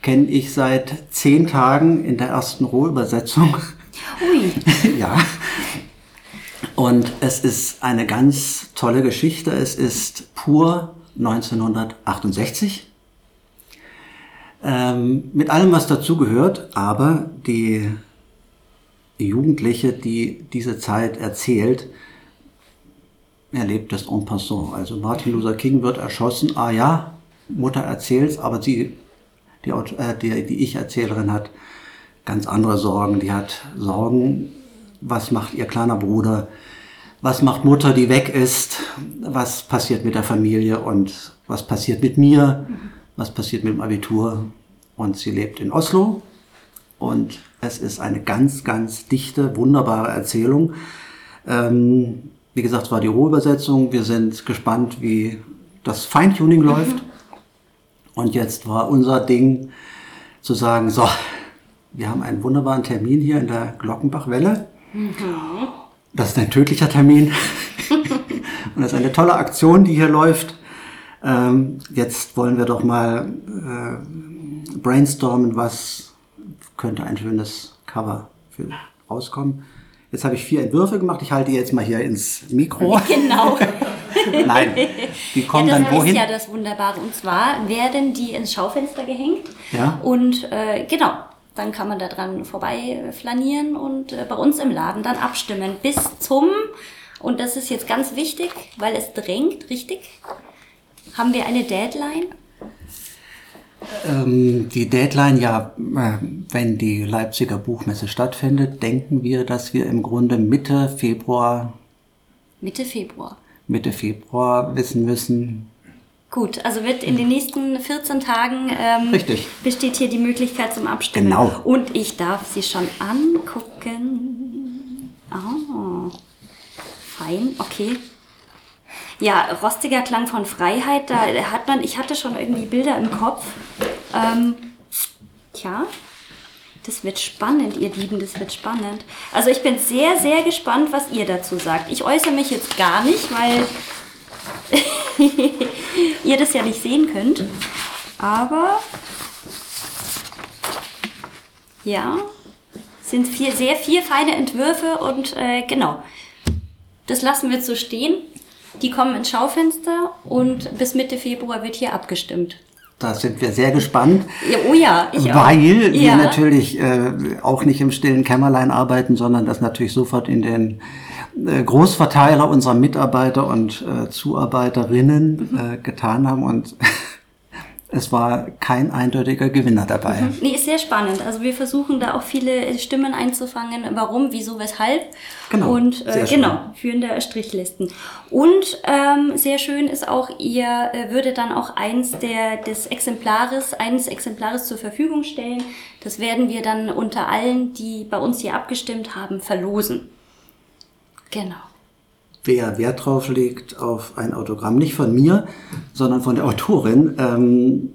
kenne ich seit zehn Tagen in der ersten Rohübersetzung. Ui. ja. Und es ist eine ganz tolle Geschichte. Es ist pur 1968. Ähm, mit allem, was dazugehört, aber die Jugendliche, die diese Zeit erzählt, erlebt das en passant. Also Martin Luther King wird erschossen, ah ja, Mutter erzählt's, aber sie, die, äh, die, die Ich-Erzählerin hat ganz andere Sorgen. Die hat Sorgen, was macht ihr kleiner Bruder, was macht Mutter, die weg ist, was passiert mit der Familie und was passiert mit mir, was passiert mit dem Abitur. Und sie lebt in Oslo und es ist eine ganz, ganz dichte, wunderbare Erzählung. Ähm, wie gesagt, es war die Rohübersetzung. Wir sind gespannt, wie das Feintuning mhm. läuft. Und jetzt war unser Ding zu sagen, so, wir haben einen wunderbaren Termin hier in der Glockenbachwelle. Mhm. Das ist ein tödlicher Termin. Und das ist eine tolle Aktion, die hier läuft. Ähm, jetzt wollen wir doch mal äh, brainstormen, was könnte ein schönes Cover für rauskommen. Jetzt habe ich vier Entwürfe gemacht. Ich halte die jetzt mal hier ins Mikro. Genau. Nein, die kommen ja, das dann wohin? ist ja das Wunderbare. Und zwar werden die ins Schaufenster gehängt. Ja. Und äh, genau, dann kann man da dran vorbei flanieren und äh, bei uns im Laden dann abstimmen. Bis zum, und das ist jetzt ganz wichtig, weil es drängt, richtig? Haben wir eine Deadline? Ähm, die Deadline, ja, äh, wenn die Leipziger Buchmesse stattfindet, denken wir, dass wir im Grunde Mitte Februar, Mitte Februar. Mitte Februar wissen müssen. Gut, also wird in den nächsten 14 Tagen ähm, Richtig. besteht hier die Möglichkeit zum Abstimmen. Genau. Und ich darf sie schon angucken. Oh, fein, okay. Ja, rostiger Klang von Freiheit, da hat man, ich hatte schon irgendwie Bilder im Kopf. Ähm, tja, das wird spannend, ihr Lieben, das wird spannend. Also ich bin sehr, sehr gespannt, was ihr dazu sagt. Ich äußere mich jetzt gar nicht, weil ihr das ja nicht sehen könnt. Aber ja, sind vier, sehr vier feine Entwürfe und äh, genau, das lassen wir so stehen. Die kommen ins Schaufenster und bis Mitte Februar wird hier abgestimmt. Da sind wir sehr gespannt. Ja, oh ja, ich auch. Weil wir Ja. natürlich äh, auch nicht im stillen Kämmerlein arbeiten, sondern das natürlich sofort in den Großverteiler unserer Mitarbeiter und äh, Zuarbeiterinnen Mhm. äh, getan haben und es war kein eindeutiger Gewinner dabei. Nee, ist sehr spannend. Also wir versuchen da auch viele Stimmen einzufangen. Warum, wieso, weshalb. Genau, Und äh, genau, führende Strichlisten. Und ähm, sehr schön ist auch, ihr äh, würdet dann auch eins der, des Exemplares, eines Exemplares zur Verfügung stellen. Das werden wir dann unter allen, die bei uns hier abgestimmt haben, verlosen. Genau. Wer Wert drauf legt auf ein Autogramm, nicht von mir, sondern von der Autorin, ähm,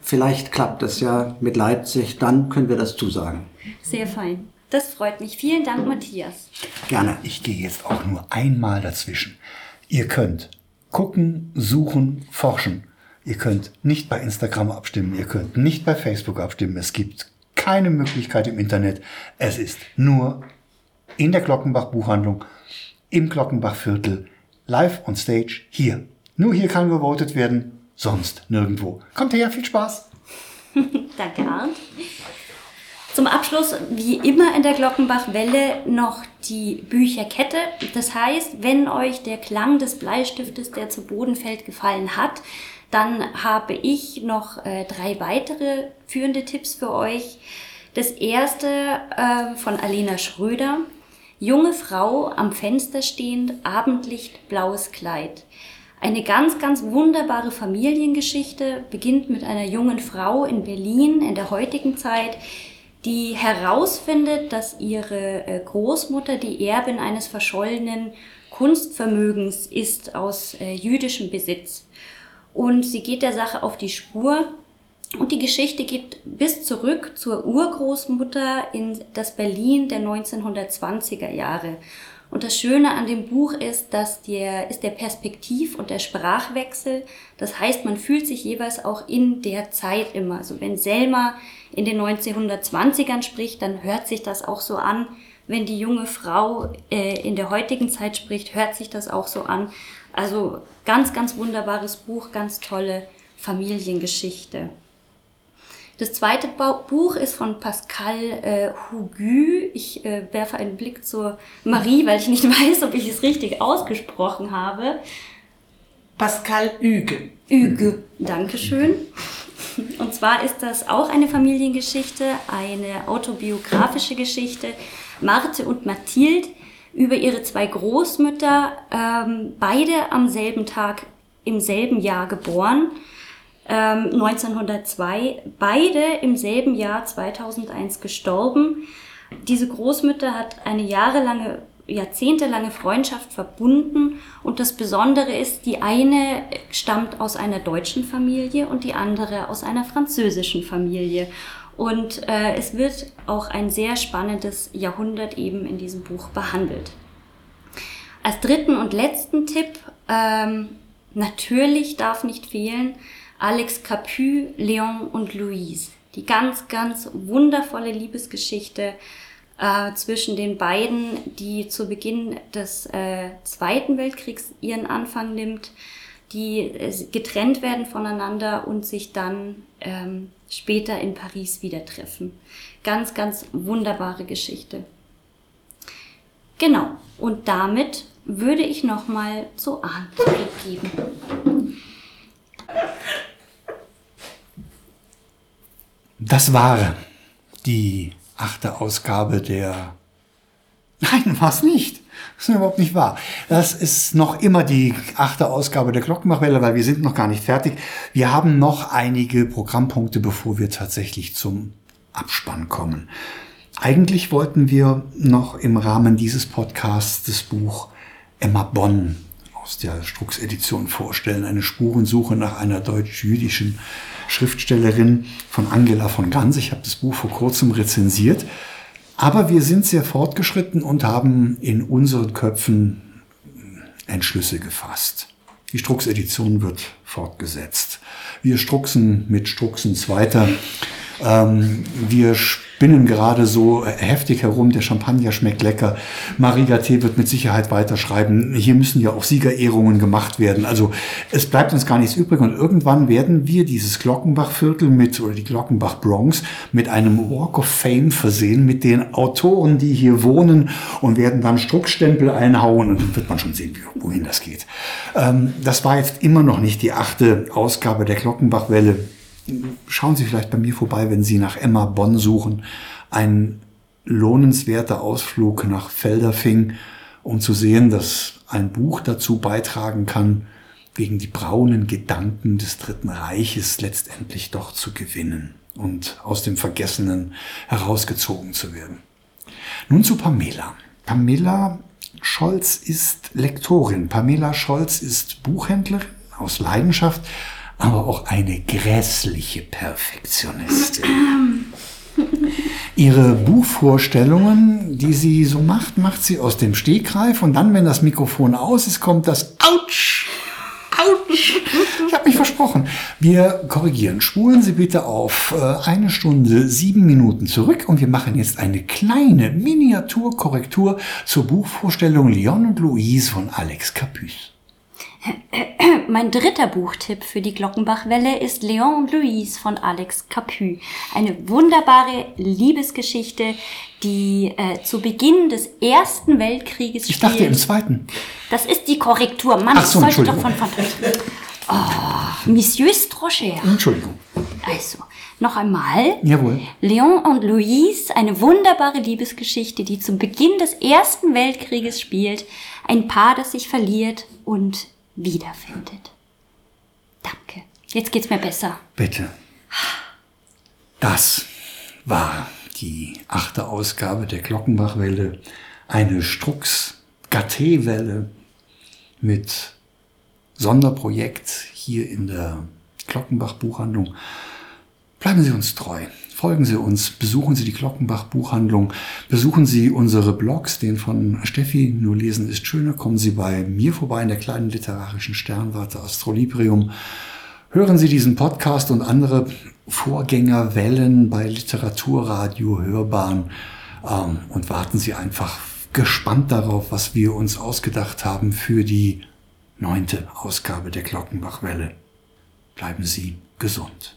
vielleicht klappt es ja mit Leipzig, dann können wir das zusagen. Sehr fein. Das freut mich. Vielen Dank, Matthias. Gerne. Ich gehe jetzt auch nur einmal dazwischen. Ihr könnt gucken, suchen, forschen. Ihr könnt nicht bei Instagram abstimmen, ihr könnt nicht bei Facebook abstimmen. Es gibt keine Möglichkeit im Internet. Es ist nur in der Glockenbach Buchhandlung, im Glockenbach Viertel, live on stage, hier. Nur hier kann gewotet werden, sonst nirgendwo. Kommt her, viel Spaß! Danke, Arndt. Zum Abschluss, wie immer in der Glockenbach-Welle, noch die Bücherkette. Das heißt, wenn euch der Klang des Bleistiftes, der zu Boden fällt, gefallen hat, dann habe ich noch äh, drei weitere führende Tipps für euch. Das erste äh, von Alena Schröder. Junge Frau am Fenster stehend, Abendlicht, blaues Kleid. Eine ganz, ganz wunderbare Familiengeschichte beginnt mit einer jungen Frau in Berlin in der heutigen Zeit, die herausfindet, dass ihre äh, Großmutter die Erbin eines verschollenen Kunstvermögens ist aus äh, jüdischem Besitz. Und sie geht der Sache auf die Spur und die Geschichte geht bis zurück zur Urgroßmutter in das Berlin der 1920er Jahre. Und das Schöne an dem Buch ist, dass der, ist der Perspektiv- und der Sprachwechsel. Das heißt, man fühlt sich jeweils auch in der Zeit immer. Also wenn Selma in den 1920ern spricht, dann hört sich das auch so an. Wenn die junge Frau äh, in der heutigen Zeit spricht, hört sich das auch so an. Also ganz, ganz wunderbares Buch, ganz tolle Familiengeschichte. Das zweite Buch ist von Pascal äh, Hugu. Ich äh, werfe einen Blick zur Marie, weil ich nicht weiß, ob ich es richtig ausgesprochen habe. Pascal Hüge. Hugue, Dankeschön. Und zwar ist das auch eine Familiengeschichte, eine autobiografische Geschichte. Marthe und Mathilde über ihre zwei Großmütter, ähm, beide am selben Tag im selben Jahr geboren. Ähm, 1902, beide im selben Jahr 2001 gestorben. Diese Großmutter hat eine jahrelange, jahrzehntelange Freundschaft verbunden und das Besondere ist, die eine stammt aus einer deutschen Familie und die andere aus einer französischen Familie. Und äh, es wird auch ein sehr spannendes Jahrhundert eben in diesem Buch behandelt. Als dritten und letzten Tipp, ähm, natürlich darf nicht fehlen, Alex Capu, Leon und Louise. Die ganz, ganz wundervolle Liebesgeschichte äh, zwischen den beiden, die zu Beginn des äh, Zweiten Weltkriegs ihren Anfang nimmt, die äh, getrennt werden voneinander und sich dann ähm, später in Paris wieder treffen. Ganz, ganz wunderbare Geschichte. Genau, und damit würde ich nochmal zu Arndt zurückgeben. Das war die achte Ausgabe der... Nein, war es nicht. Das ist überhaupt nicht wahr. Das ist noch immer die achte Ausgabe der Glockenbachwelle, weil wir sind noch gar nicht fertig. Wir haben noch einige Programmpunkte, bevor wir tatsächlich zum Abspann kommen. Eigentlich wollten wir noch im Rahmen dieses Podcasts das Buch Emma Bonn aus der Strux Edition vorstellen. Eine Spurensuche nach einer deutsch-jüdischen Schriftstellerin von Angela von Ganz. Ich habe das Buch vor kurzem rezensiert. Aber wir sind sehr fortgeschritten und haben in unseren Köpfen Entschlüsse gefasst. Die Strux-Edition wird fortgesetzt. Wir struxen mit Struxens weiter. Ähm, wir spinnen gerade so heftig herum. Der Champagner schmeckt lecker. Marie Gaté wird mit Sicherheit weiterschreiben. Hier müssen ja auch Siegerehrungen gemacht werden. Also es bleibt uns gar nichts übrig. Und irgendwann werden wir dieses Glockenbach-Viertel mit, oder die Glockenbach-Bronx mit einem Walk of Fame versehen mit den Autoren, die hier wohnen und werden dann Struckstempel einhauen. Und dann wird man schon sehen, wohin das geht. Ähm, das war jetzt immer noch nicht die achte Ausgabe der Glockenbach-Welle schauen Sie vielleicht bei mir vorbei, wenn Sie nach Emma Bonn suchen. Ein lohnenswerter Ausflug nach Felderfing, um zu sehen, dass ein Buch dazu beitragen kann, gegen die braunen Gedanken des Dritten Reiches letztendlich doch zu gewinnen und aus dem Vergessenen herausgezogen zu werden. Nun zu Pamela. Pamela Scholz ist Lektorin. Pamela Scholz ist Buchhändlerin aus Leidenschaft, aber auch eine grässliche Perfektionistin. Ihre Buchvorstellungen, die sie so macht, macht sie aus dem Stegreif und dann, wenn das Mikrofon aus ist, kommt das Autsch! Autsch! Ich habe mich versprochen. Wir korrigieren. Spulen Sie bitte auf äh, eine Stunde sieben Minuten zurück und wir machen jetzt eine kleine Miniaturkorrektur zur Buchvorstellung Leon und Louise von Alex Capuce. Mein dritter Buchtipp für die Glockenbachwelle ist Léon und Louise von Alex Capu. Eine wunderbare Liebesgeschichte, die äh, zu Beginn des Ersten Weltkrieges Ich dachte im zweiten. Das ist die Korrektur. Mann, Ach so, ich sollte doch von von. Oh, Monsieur cher. Entschuldigung. Also, noch einmal. Jawohl. Léon und Louise, eine wunderbare Liebesgeschichte, die zum Beginn des Ersten Weltkrieges spielt. Ein Paar, das sich verliert und wiederfindet. Danke. Jetzt geht's mir besser. Bitte. Das war die achte Ausgabe der Glockenbachwelle. Eine Strux-Gaté-Welle mit Sonderprojekt hier in der Glockenbach-Buchhandlung. Bleiben Sie uns treu. Folgen Sie uns, besuchen Sie die Glockenbach-Buchhandlung, besuchen Sie unsere Blogs, den von Steffi, nur lesen ist schöner, kommen Sie bei mir vorbei in der kleinen literarischen Sternwarte Astrolibrium. Hören Sie diesen Podcast und andere Vorgängerwellen bei Literaturradio Hörbahn ähm, und warten Sie einfach gespannt darauf, was wir uns ausgedacht haben für die neunte Ausgabe der Glockenbachwelle. Bleiben Sie gesund.